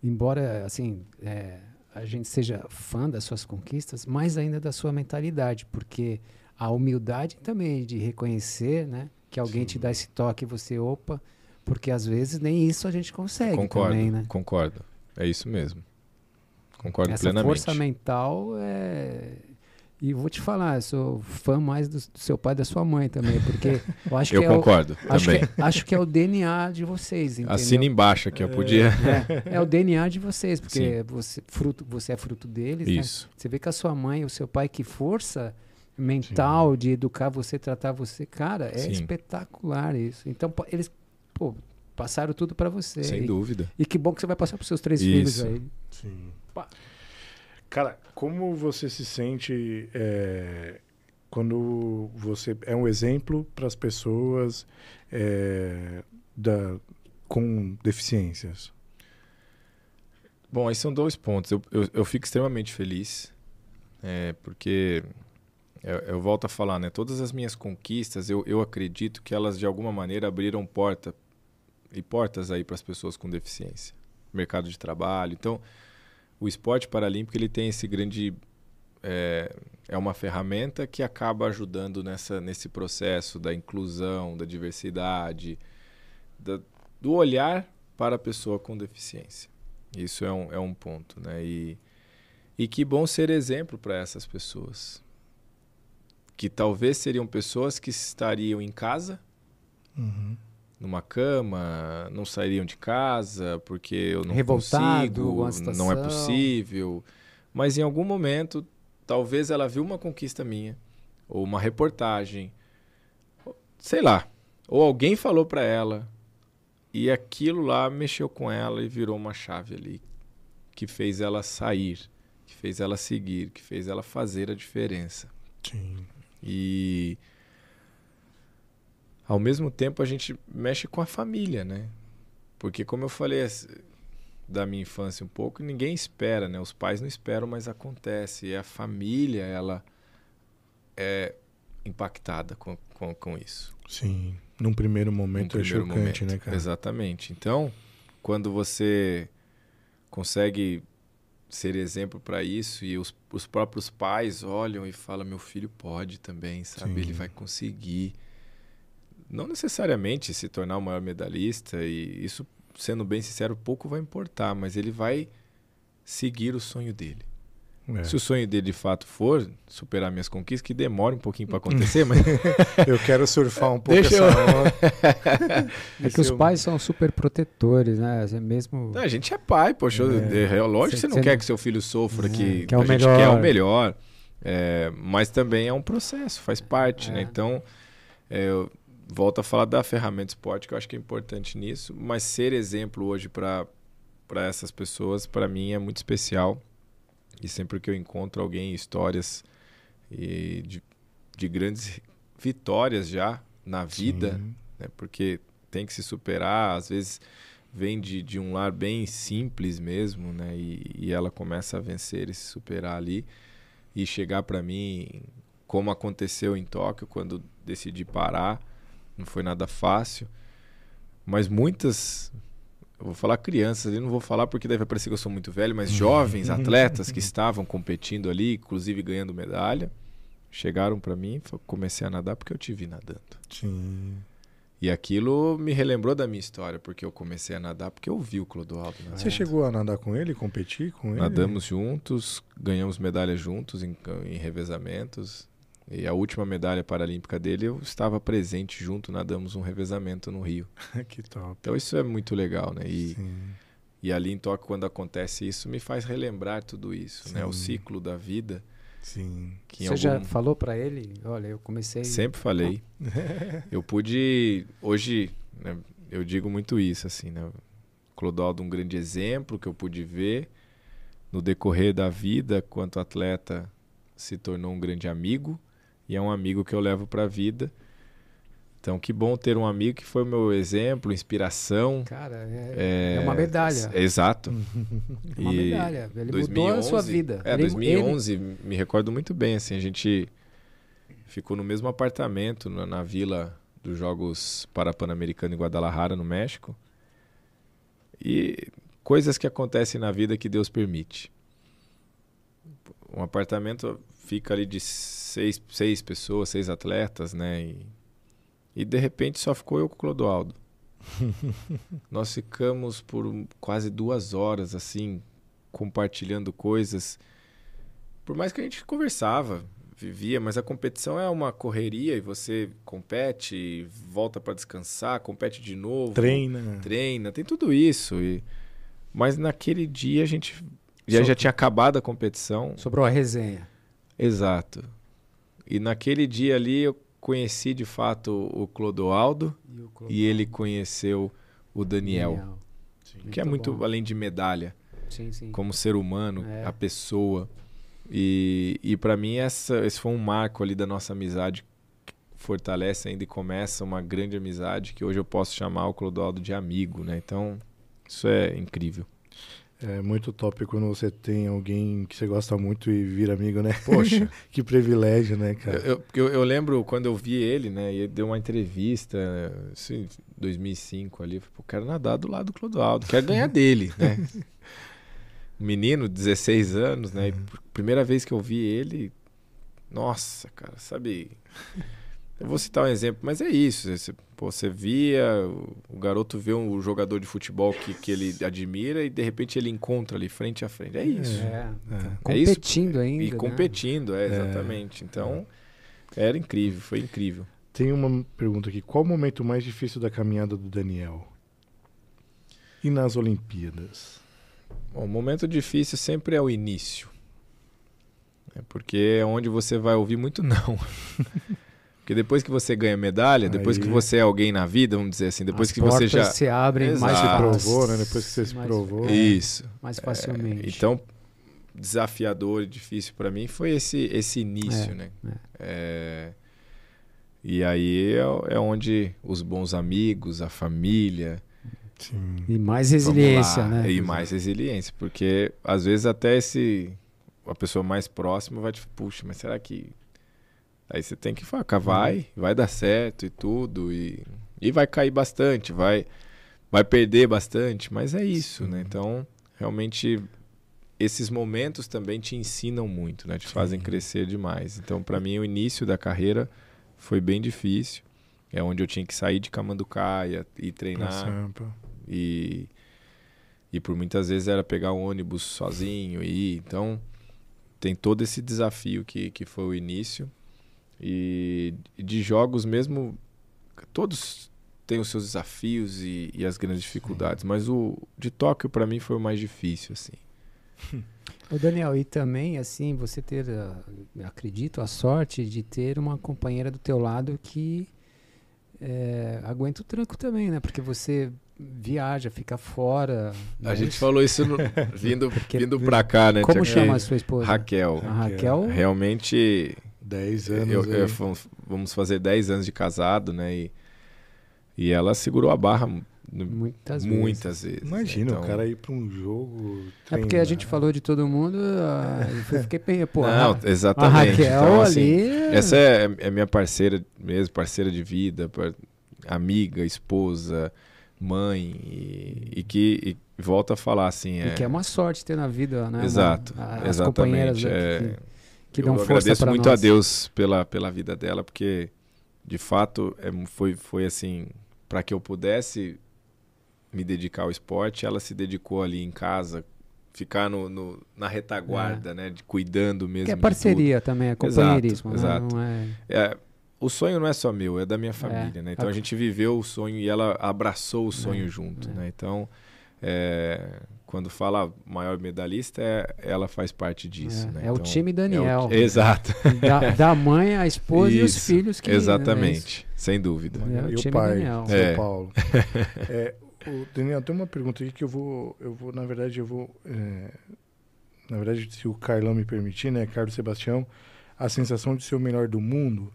embora, assim, é, a gente seja fã das suas conquistas, mais ainda da sua mentalidade, porque a humildade também de reconhecer, né, que alguém te dá esse toque e você, opa, porque às vezes nem isso a gente consegue concordo, também, né? concordo. É isso mesmo. Concordo Essa plenamente. força mental é... E vou te falar, eu sou fã mais do, do seu pai e da sua mãe também, porque eu acho Eu que é o, concordo acho também. que, é- acho que é o DNA de vocês, entendeu? Assina embaixo aqui, eu podia. É, é o DNA de vocês, porque você, fruto, você é fruto deles, né? Isso. Você vê que a sua mãe, o seu pai, que força mental de educar você, tratar você, cara, é Sim. espetacular isso. Então, eles, pô, passaram tudo pra você. Sem e, dúvida. e que bom que você vai passar pros seus três filhos Isso. aí. Sim. Pá. Cara, como você se sente é, quando você é um exemplo para as pessoas é, da, com deficiências? Bom, aí são dois pontos. Eu, eu, eu fico extremamente feliz, é, porque eu, eu volto a falar, né? Todas as minhas conquistas, eu, eu acredito que elas de alguma maneira abriram porta e portas aí para as pessoas com deficiência, mercado de trabalho. Então, o esporte paralímpico ele tem esse grande é, é uma ferramenta que acaba ajudando nessa, nesse processo da inclusão, da diversidade, da, do olhar para a pessoa com deficiência. Isso é um, é um ponto, né? E, e que bom ser exemplo para essas pessoas. Que talvez seriam pessoas que estariam em casa, Uhum. numa cama, não sairiam de casa porque eu não Revoltado, consigo, não é possível. Mas em algum momento, talvez ela viu uma conquista minha, ou uma reportagem, sei lá, ou alguém falou para ela e aquilo lá mexeu com ela e virou uma chave ali que fez ela sair, que fez ela seguir, que fez ela fazer a diferença. Sim. E ao mesmo tempo a gente mexe com a família, né? Porque como eu falei da minha infância um pouco, ninguém espera, né? Os pais não esperam, mas acontece. E a família, ela é impactada com, com, com isso. Sim. Num primeiro Num momento é primeiro chocante, momento. né, cara? Exatamente. Então, quando você consegue ser exemplo para isso e os, os próprios pais olham e falam meu filho pode também, sabe? Sim. Ele vai conseguir. Não necessariamente se tornar o maior medalhista e isso, sendo bem sincero, pouco vai importar, mas ele vai seguir o sonho dele. É. Se o sonho dele de fato for superar minhas conquistas, que demora um pouquinho para acontecer, mas Eu quero surfar um pouco Deixa essa eu- onda. É que os pais são super protetores, né? É mesmo. Não, a gente é pai, poxa. É. É. lógico que Cê- você não cê quer não- que seu filho sofra, É, que, quer o a gente melhor. quer o melhor. É, mas também é um processo, faz parte, É. né? Então, é, eu volto a falar da ferramenta esporte, que eu acho que é importante nisso, mas ser exemplo hoje para essas pessoas, para mim, é muito especial. E sempre que eu encontro alguém, histórias e de, de grandes vitórias já na vida, né? Porque tem que se superar, às vezes vem de, de um lar bem simples mesmo, né? E, e ela começa a vencer e se superar ali e chegar para mim, como aconteceu em Tóquio, quando decidi parar, não foi nada fácil, mas muitas, eu vou falar crianças, ali não vou falar porque deve parecer que eu sou muito velho, mas jovens atletas que estavam competindo ali, inclusive ganhando medalha, chegaram para mim, e comecei a nadar porque eu te vi nadando. Sim. E aquilo me relembrou da minha história, porque eu comecei a nadar porque eu vi o Clodoaldo nadar. Você chegou a nadar com ele, competir com ele? Nadamos juntos, ganhamos medalhas juntos em, em revezamentos. E a última medalha paralímpica dele, eu estava presente junto, nadamos um revezamento no Rio. que top. Então isso é muito legal, né? E, Sim. e ali em Tóquio, quando acontece isso, me faz relembrar tudo isso, né? O Sim. ciclo da vida. Sim. Você já algum- falou pra ele? Olha, eu comecei. Sempre falei. eu pude. Hoje, né, eu digo muito isso, assim, né? Clodoaldo, um grande exemplo que eu pude ver, no decorrer da vida, quanto atleta, se tornou um grande amigo e é um amigo que eu levo para a vida. Então, que bom ter um amigo que foi o meu exemplo, inspiração. Cara, é, é, é uma medalha. É, exato. É uma medalha. Ele 2011, mudou a sua vida. É, ele, 2011, ele... me recordo muito bem, assim, a gente ficou no mesmo apartamento na, na vila dos Jogos para Pan-Americano em Guadalajara, no México. E coisas que acontecem na vida que Deus permite. Um apartamento fica ali de seis, seis pessoas, seis atletas, né? E e de repente só ficou eu com o Clodoaldo. Nós ficamos por quase duas horas, assim, compartilhando coisas. Por mais que a gente conversava, vivia, mas a competição é uma correria e você compete, volta para descansar, compete de novo. Treina. Treina, tem tudo isso. E... Mas naquele dia a gente já, so... já tinha acabado a competição. Sobrou a resenha. Exato. E naquele dia ali eu conheci de fato o Clodoaldo e, o Clodoaldo. e ele conheceu o Daniel, Daniel. Sim, que é muito bom. além de medalha, sim, sim. como ser humano, é. a pessoa. E, e para mim essa, esse foi um marco ali da nossa amizade que fortalece ainda e começa uma grande amizade que hoje eu posso chamar o Clodoaldo de amigo, né? Então isso é incrível. É muito top quando você tem alguém que você gosta muito e vira amigo, né? Poxa, que privilégio, né, cara? Eu, eu, eu, lembro quando eu vi ele, né? E ele deu uma entrevista, assim, 2005 ali. Eu falei, Pô, quero nadar do lado do Clodoaldo, quero ganhar dele, né? menino, 16 anos, né? Uhum. primeira vez que eu vi ele, nossa, cara, sabe? Eu vou citar um exemplo, mas é isso. Você, pô, você via, o garoto vê um jogador de futebol que, que ele admira e de repente ele encontra ali frente a frente. É isso. É, é. Competindo é isso. ainda. E né? competindo, é, exatamente. Então, era incrível, foi incrível. Tem uma pergunta aqui. Qual o momento mais difícil da caminhada do Daniel? E nas Olimpíadas? Bom, o momento difícil sempre é o início. É porque é onde você vai ouvir muito não. Porque depois que você ganha medalha, depois Aí. que você é alguém na vida, vamos dizer assim, depois As que você já se abrem Exato. mais se provou, né? Depois que você se provou. Isso. Mais facilmente. É, então, desafiador e difícil para mim foi esse esse início, é, né? É. É, e aí é, é, onde os bons amigos, a família, Sim. e mais resiliência, né? E mais resiliência, porque às vezes até esse a pessoa mais próxima vai te, puxa, mas será que Aí você tem que falar, vai, uhum. vai dar certo e tudo. E, e vai cair bastante, vai, vai perder bastante, mas é isso, né? Sim. né? Então, realmente, esses momentos também te ensinam muito, né? Te Sim. fazem crescer demais. Então, para mim, o início da carreira foi bem difícil. É onde eu tinha que sair de Camanducaia e treinar. E, e por muitas vezes era pegar um ônibus sozinho e ir. Então, tem todo esse desafio que, que foi o início. E de jogos mesmo, todos têm os seus desafios e, e as grandes dificuldades, mas o de Tóquio para mim foi o mais difícil, assim. O Daniel, e também, assim, você ter, uh, acredito, a sorte de ter uma companheira do teu lado que é, aguenta o tranco também, né? Porque você viaja, fica fora. A né? gente falou isso no, vindo, Porque, vindo pra cá, né? Como chama a sua esposa? Raquel. A Raquel. Realmente 10 anos. Eu, eu, vamos fazer 10 anos de casado, né? E, e ela segurou a barra muitas, muitas vezes. vezes. Imagina então... o cara ir para um jogo. É porque a gente falou de todo mundo, eu fiquei bem, pô. Não, exatamente. A Raquel então, assim, ali. Essa é, é minha parceira mesmo, parceira de vida, amiga, esposa, mãe, e, e que e volta a falar assim. É... E que é uma sorte ter na vida, né? Exato. Uma, as exatamente. companheiras. É... Que que eu dão força agradeço muito a Deus pela, pela vida dela, porque de fato é, foi, foi assim, para que eu pudesse me dedicar ao esporte, ela se dedicou ali em casa, ficar no, no na retaguarda, é. né, de, cuidando mesmo. Que é parceria também, é companheirismo. Exato. Né? exato. É... é... o sonho não é só meu, é da minha família, é. né? Então a gente viveu o sonho e ela abraçou o sonho é. junto, né? Então quando fala maior medalhista, é, ela faz parte disso. É, né? é então, o time Daniel. É o, exato. Da, da, mãe, a esposa Isso, e os filhos que. Exatamente, né, sem dúvida. É o e time o pai, Daniel. São é. Paulo. é, o Daniel, tem uma pergunta aqui que eu vou, eu vou na verdade, eu vou é, na verdade, se o Carlão me permitir, né, Carlos Sebastião, a sensação de ser o melhor do mundo.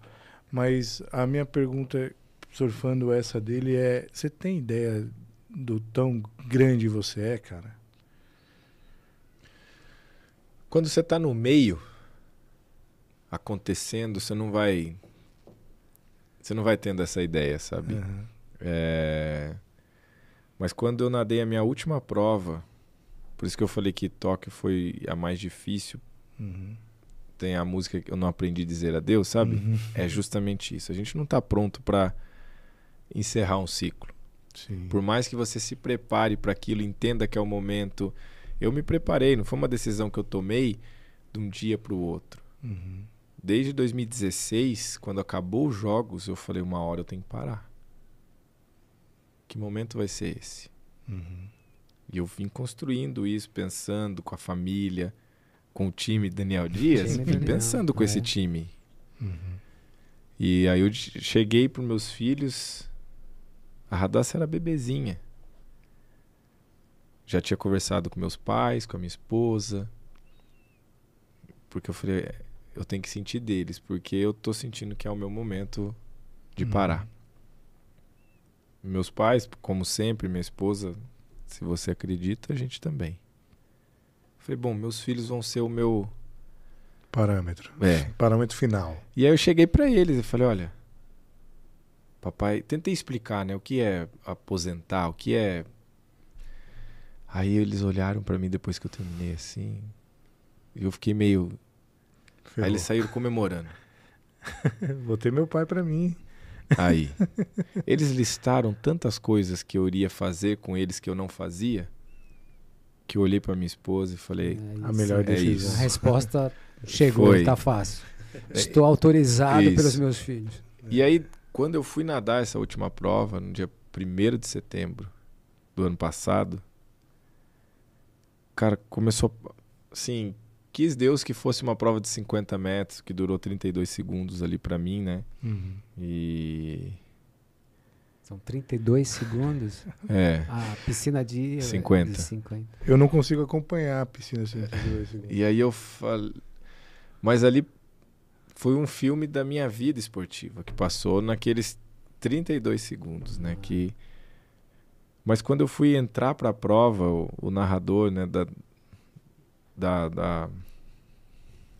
Mas a minha pergunta, surfando essa dele, é: você tem ideia do tão grande você é, cara? Quando você está no meio acontecendo, você não vai. Você não vai tendo essa ideia, sabe? Uhum. É... Mas quando eu nadei a minha última prova, por isso que eu falei que Tóquio foi a mais difícil, Uhum. tem a música que eu não aprendi a dizer adeus, sabe? Uhum. É justamente isso. A gente não está pronto para encerrar um ciclo. Sim. Por mais que você se prepare para aquilo, entenda que é o momento. Eu me preparei, não foi uma decisão que eu tomei de um dia para o outro. Uhum. Desde 2016, quando acabou os jogos, eu falei: uma hora eu tenho que parar. Que momento vai ser esse? Uhum. E eu vim construindo isso, pensando com a família, com o time Daniel Dias, Time vim Daniel, pensando com é. esse time. Uhum. E aí eu che- cheguei para meus filhos, a Radassa era bebezinha. Já tinha conversado com meus pais, com a minha esposa. Porque eu falei, "É, eu tenho que sentir deles, porque eu tô sentindo que é o meu momento de Uhum. parar. Meus pais, como sempre, minha esposa, se você acredita, a gente também. Falei, bom, meus filhos vão ser o meu. Parâmetro. É, Parâmetro final. e aí eu cheguei pra eles e falei, olha, papai, tentei explicar, né, o que é aposentar, o que é Aí eles olharam pra mim depois que eu terminei assim, e eu fiquei meio, Ferrou. aí eles saíram comemorando. Botei meu pai pra mim. Aí, eles listaram tantas coisas que eu iria fazer com eles que eu não fazia, que eu olhei pra minha esposa e falei, É A isso. melhor É decisão. A resposta chegou, Foi. tá fácil. Estou autorizado Isso. pelos meus filhos. E aí, quando eu fui nadar essa última prova, no dia 1 de setembro do ano passado, cara, começou assim, quis Deus que fosse uma prova de 50 metros, que durou 32 segundos ali pra mim, né? Uhum. E São 32 segundos. é, A piscina de 50. de 50. Eu não consigo acompanhar a piscina assim, 32 segundos. e aí eu falei, mas ali foi um filme da minha vida esportiva que passou naqueles 32 segundos, né, que mas quando eu fui entrar para a prova, o, o narrador, né, da, da, da,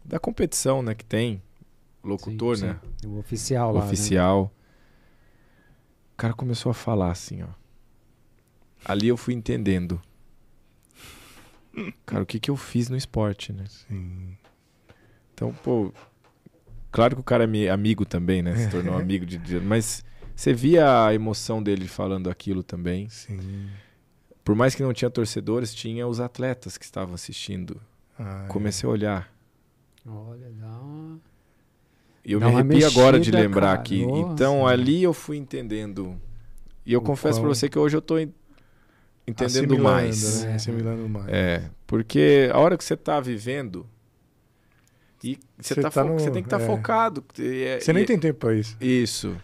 da competição, né, que tem, o locutor, Sim, né, sim. O oficial lá. né? oficial, o cara começou a falar assim, ó. Ali eu fui entendendo. Cara, o que que eu fiz no esporte, né? Sim. Então, pô, claro que o cara é mi- amigo também, né? Se tornou amigo de, de- mas você via a emoção dele falando aquilo também. Sim. Por mais que não tinha torcedores, tinha os atletas que estavam assistindo. Ah, é. Comecei a olhar. Olha, dá uma... E eu Dá me arrepio agora de lembrar cara. aqui. Nossa. Então, ali eu fui entendendo. E eu O confesso pra qual- você que hoje eu tô en- entendendo Assimilando, mais. Né? É. Assimilando mais. É, porque a hora que você tá vivendo e você, Você tá tá no- você tem que estar é. focado. E é- Você nem e- tem tempo pra isso. Isso.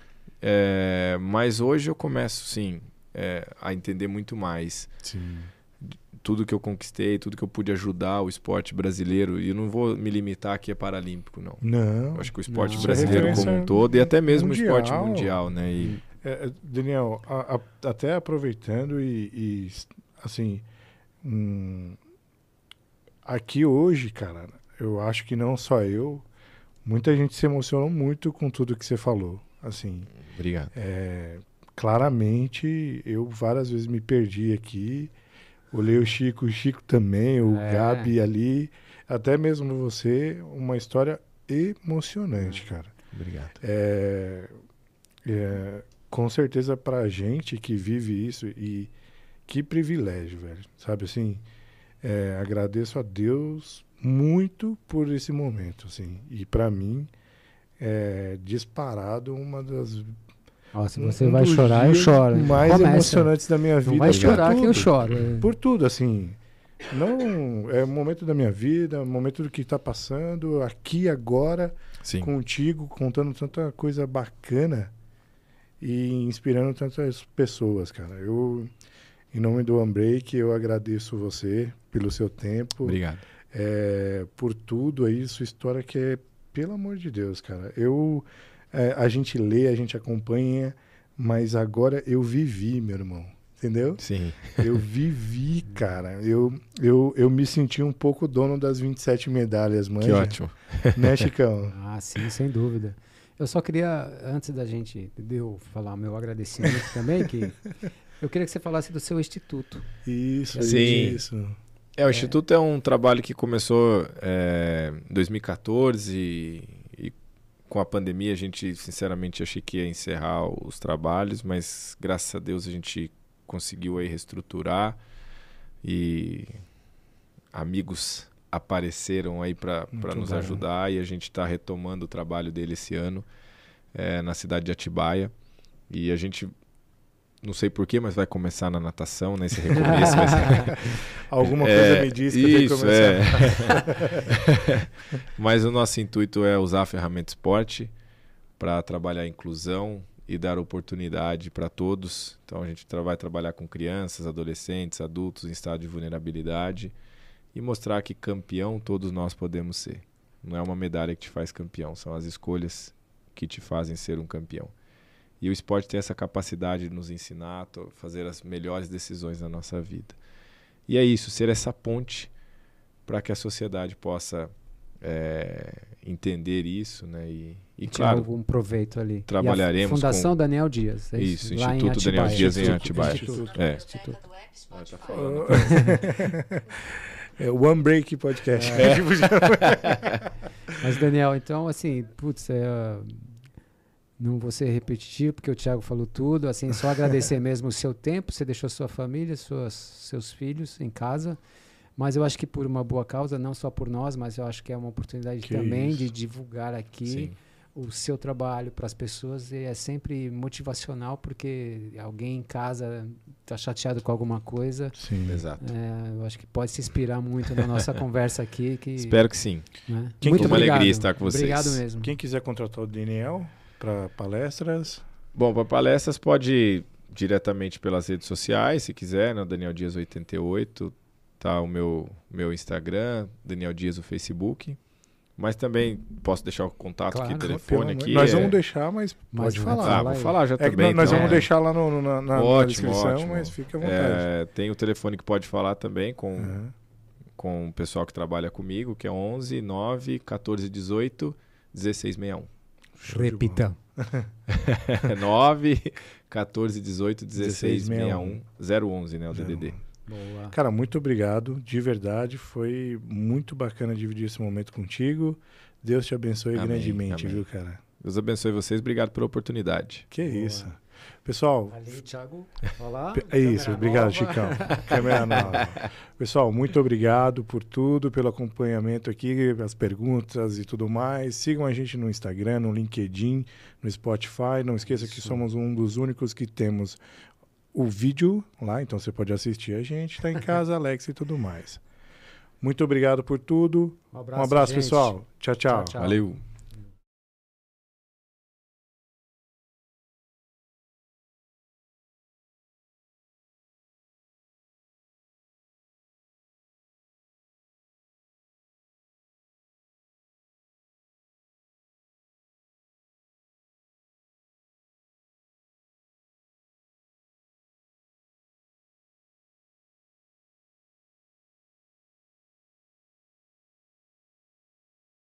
É, mas hoje eu começo, sim, é, a entender muito mais Sim. tudo que eu conquistei, tudo que eu pude ajudar o esporte brasileiro. E eu não vou me limitar aqui a paralímpico, não. Não. Eu acho que o esporte Não. brasileiro é como um todo e até mesmo o esporte mundial. mundial, né? E, É, é, Daniel, a- a- até aproveitando e, e, assim, hum, aqui hoje, cara, eu acho que não só eu, muita gente se emocionou muito com tudo que você falou. Assim, obrigado. é, claramente, eu várias vezes me perdi aqui. Olhei o Chico, o Chico também, o É. Gabi ali, até mesmo você, uma história emocionante, cara. Obrigado. É, é, com certeza pra gente que vive isso e que privilégio, velho. Sabe assim, é, agradeço a Deus muito por esse momento, assim. E pra mim é disparado uma das Ó, se um- você um vai chorar, eu choro. mais Começa. emocionantes da minha vida. Não vai chorar que eu choro. Por tudo, assim. Não é o momento da minha vida, o momento do que está passando aqui agora Sim. contigo, contando tanta coisa bacana e inspirando tantas pessoas, cara. Eu, em nome do Unbreak, eu agradeço você pelo seu tempo. Obrigado. é, por tudo aí, sua história que é, pelo amor de Deus, cara. Eu, é, a gente lê, a gente acompanha, mas agora eu vivi, meu irmão. Entendeu? Sim. Eu vivi, cara. Eu, eu, eu me senti um pouco dono das 27 medalhas, mano. Que ótimo. Né, Chicão? Ah, sim, sem dúvida. Eu só queria, antes da gente, de eu falar meu agradecimento também, que eu queria que você falasse do seu instituto. Isso, Sim. isso. É, o Instituto é um trabalho que começou é, em 2014 e, e com a pandemia a gente, sinceramente, achei que ia encerrar os trabalhos, mas graças a Deus a gente conseguiu aí reestruturar e amigos apareceram aí para nos bom. ajudar e a gente está retomando o trabalho dele esse ano é, na cidade de Atibaia e a gente não sei porquê, mas vai começar na natação, nesse recomeço. vai ser- Alguma É, coisa me diz que isso, começar. é. Mas o nosso intuito é usar a ferramenta esporte para trabalhar a inclusão e dar oportunidade para todos. Então a gente vai trabalhar com crianças, adolescentes, adultos em estado de vulnerabilidade e mostrar que campeão todos nós podemos ser. Não é uma medalha que te faz campeão, são as escolhas que te fazem ser um campeão. E o esporte tem essa capacidade de nos ensinar a fazer as melhores decisões na nossa vida. E é isso, ser essa ponte para que a sociedade possa é, entender isso, né? E, e Tirar claro, algum proveito ali. trabalharemos E a Fundação com- Daniel Dias. É Isso, lá em Instituto Daniel. Dias em Instituto, Atibaia. Instituto. É. Instituto. Ah, tá falando. É o One Break Podcast. É. Mas, Daniel, então, assim, putz, é, não vou ser repetitivo, porque o Thiago falou tudo. Assim, só agradecer mesmo o seu tempo. Você deixou sua família, suas, seus filhos em casa. Mas eu acho que por uma boa causa, não só por nós, mas eu acho que é uma oportunidade Que também de isso. divulgar aqui Sim. o seu trabalho para as pessoas. E é sempre motivacional, porque alguém em casa está chateado com alguma coisa. Sim. Exato. É, eu acho que pode se inspirar muito na nossa conversa aqui. Que, Espero que sim. né? Quem- Muito uma obrigado. alegria estar com vocês. Obrigado mesmo. Quem quiser contratar o Daniel para palestras, Bom, para palestras pode ir diretamente pelas redes sociais, se quiser, né? Daniel Dias 88, tá o meu meu Instagram, Daniel Dias o Facebook. Mas também posso deixar o contato Claro, aqui, telefone aqui. nós é- vamos deixar, mas, Mas pode não falar. Ah, Fala vou falar já É também. nós então. vamos deixar lá no- no- na, na- na Ótimo, descrição, ótimo. mas fica à vontade. É, tem o telefone que pode falar também com, Aham. com o pessoal que trabalha comigo, que é 11 9 14 18 1661. Repita. 9 14 18 16 1661. 61 011, né, o DDD. Boa. Cara, muito obrigado, de verdade. Foi muito bacana dividir esse momento contigo. Deus te abençoe Amém, grandemente, amém. viu, cara? Deus abençoe vocês, obrigado pela oportunidade. Que Boa. isso. Pessoal, Valeu, Thiago. Olá. é isso. Obrigado, nova. Chicão. Câmera nova. Pessoal, muito obrigado por tudo, pelo acompanhamento aqui, as perguntas e tudo mais. Sigam a gente no Instagram, no LinkedIn, no Spotify. Não esqueça que somos um dos únicos que temos o vídeo lá, então você pode assistir a gente, tá em casa, Alex e tudo mais. Muito obrigado por tudo. Um Um abraço, pessoal. tchau. tchau. Tchau, tchau. Valeu!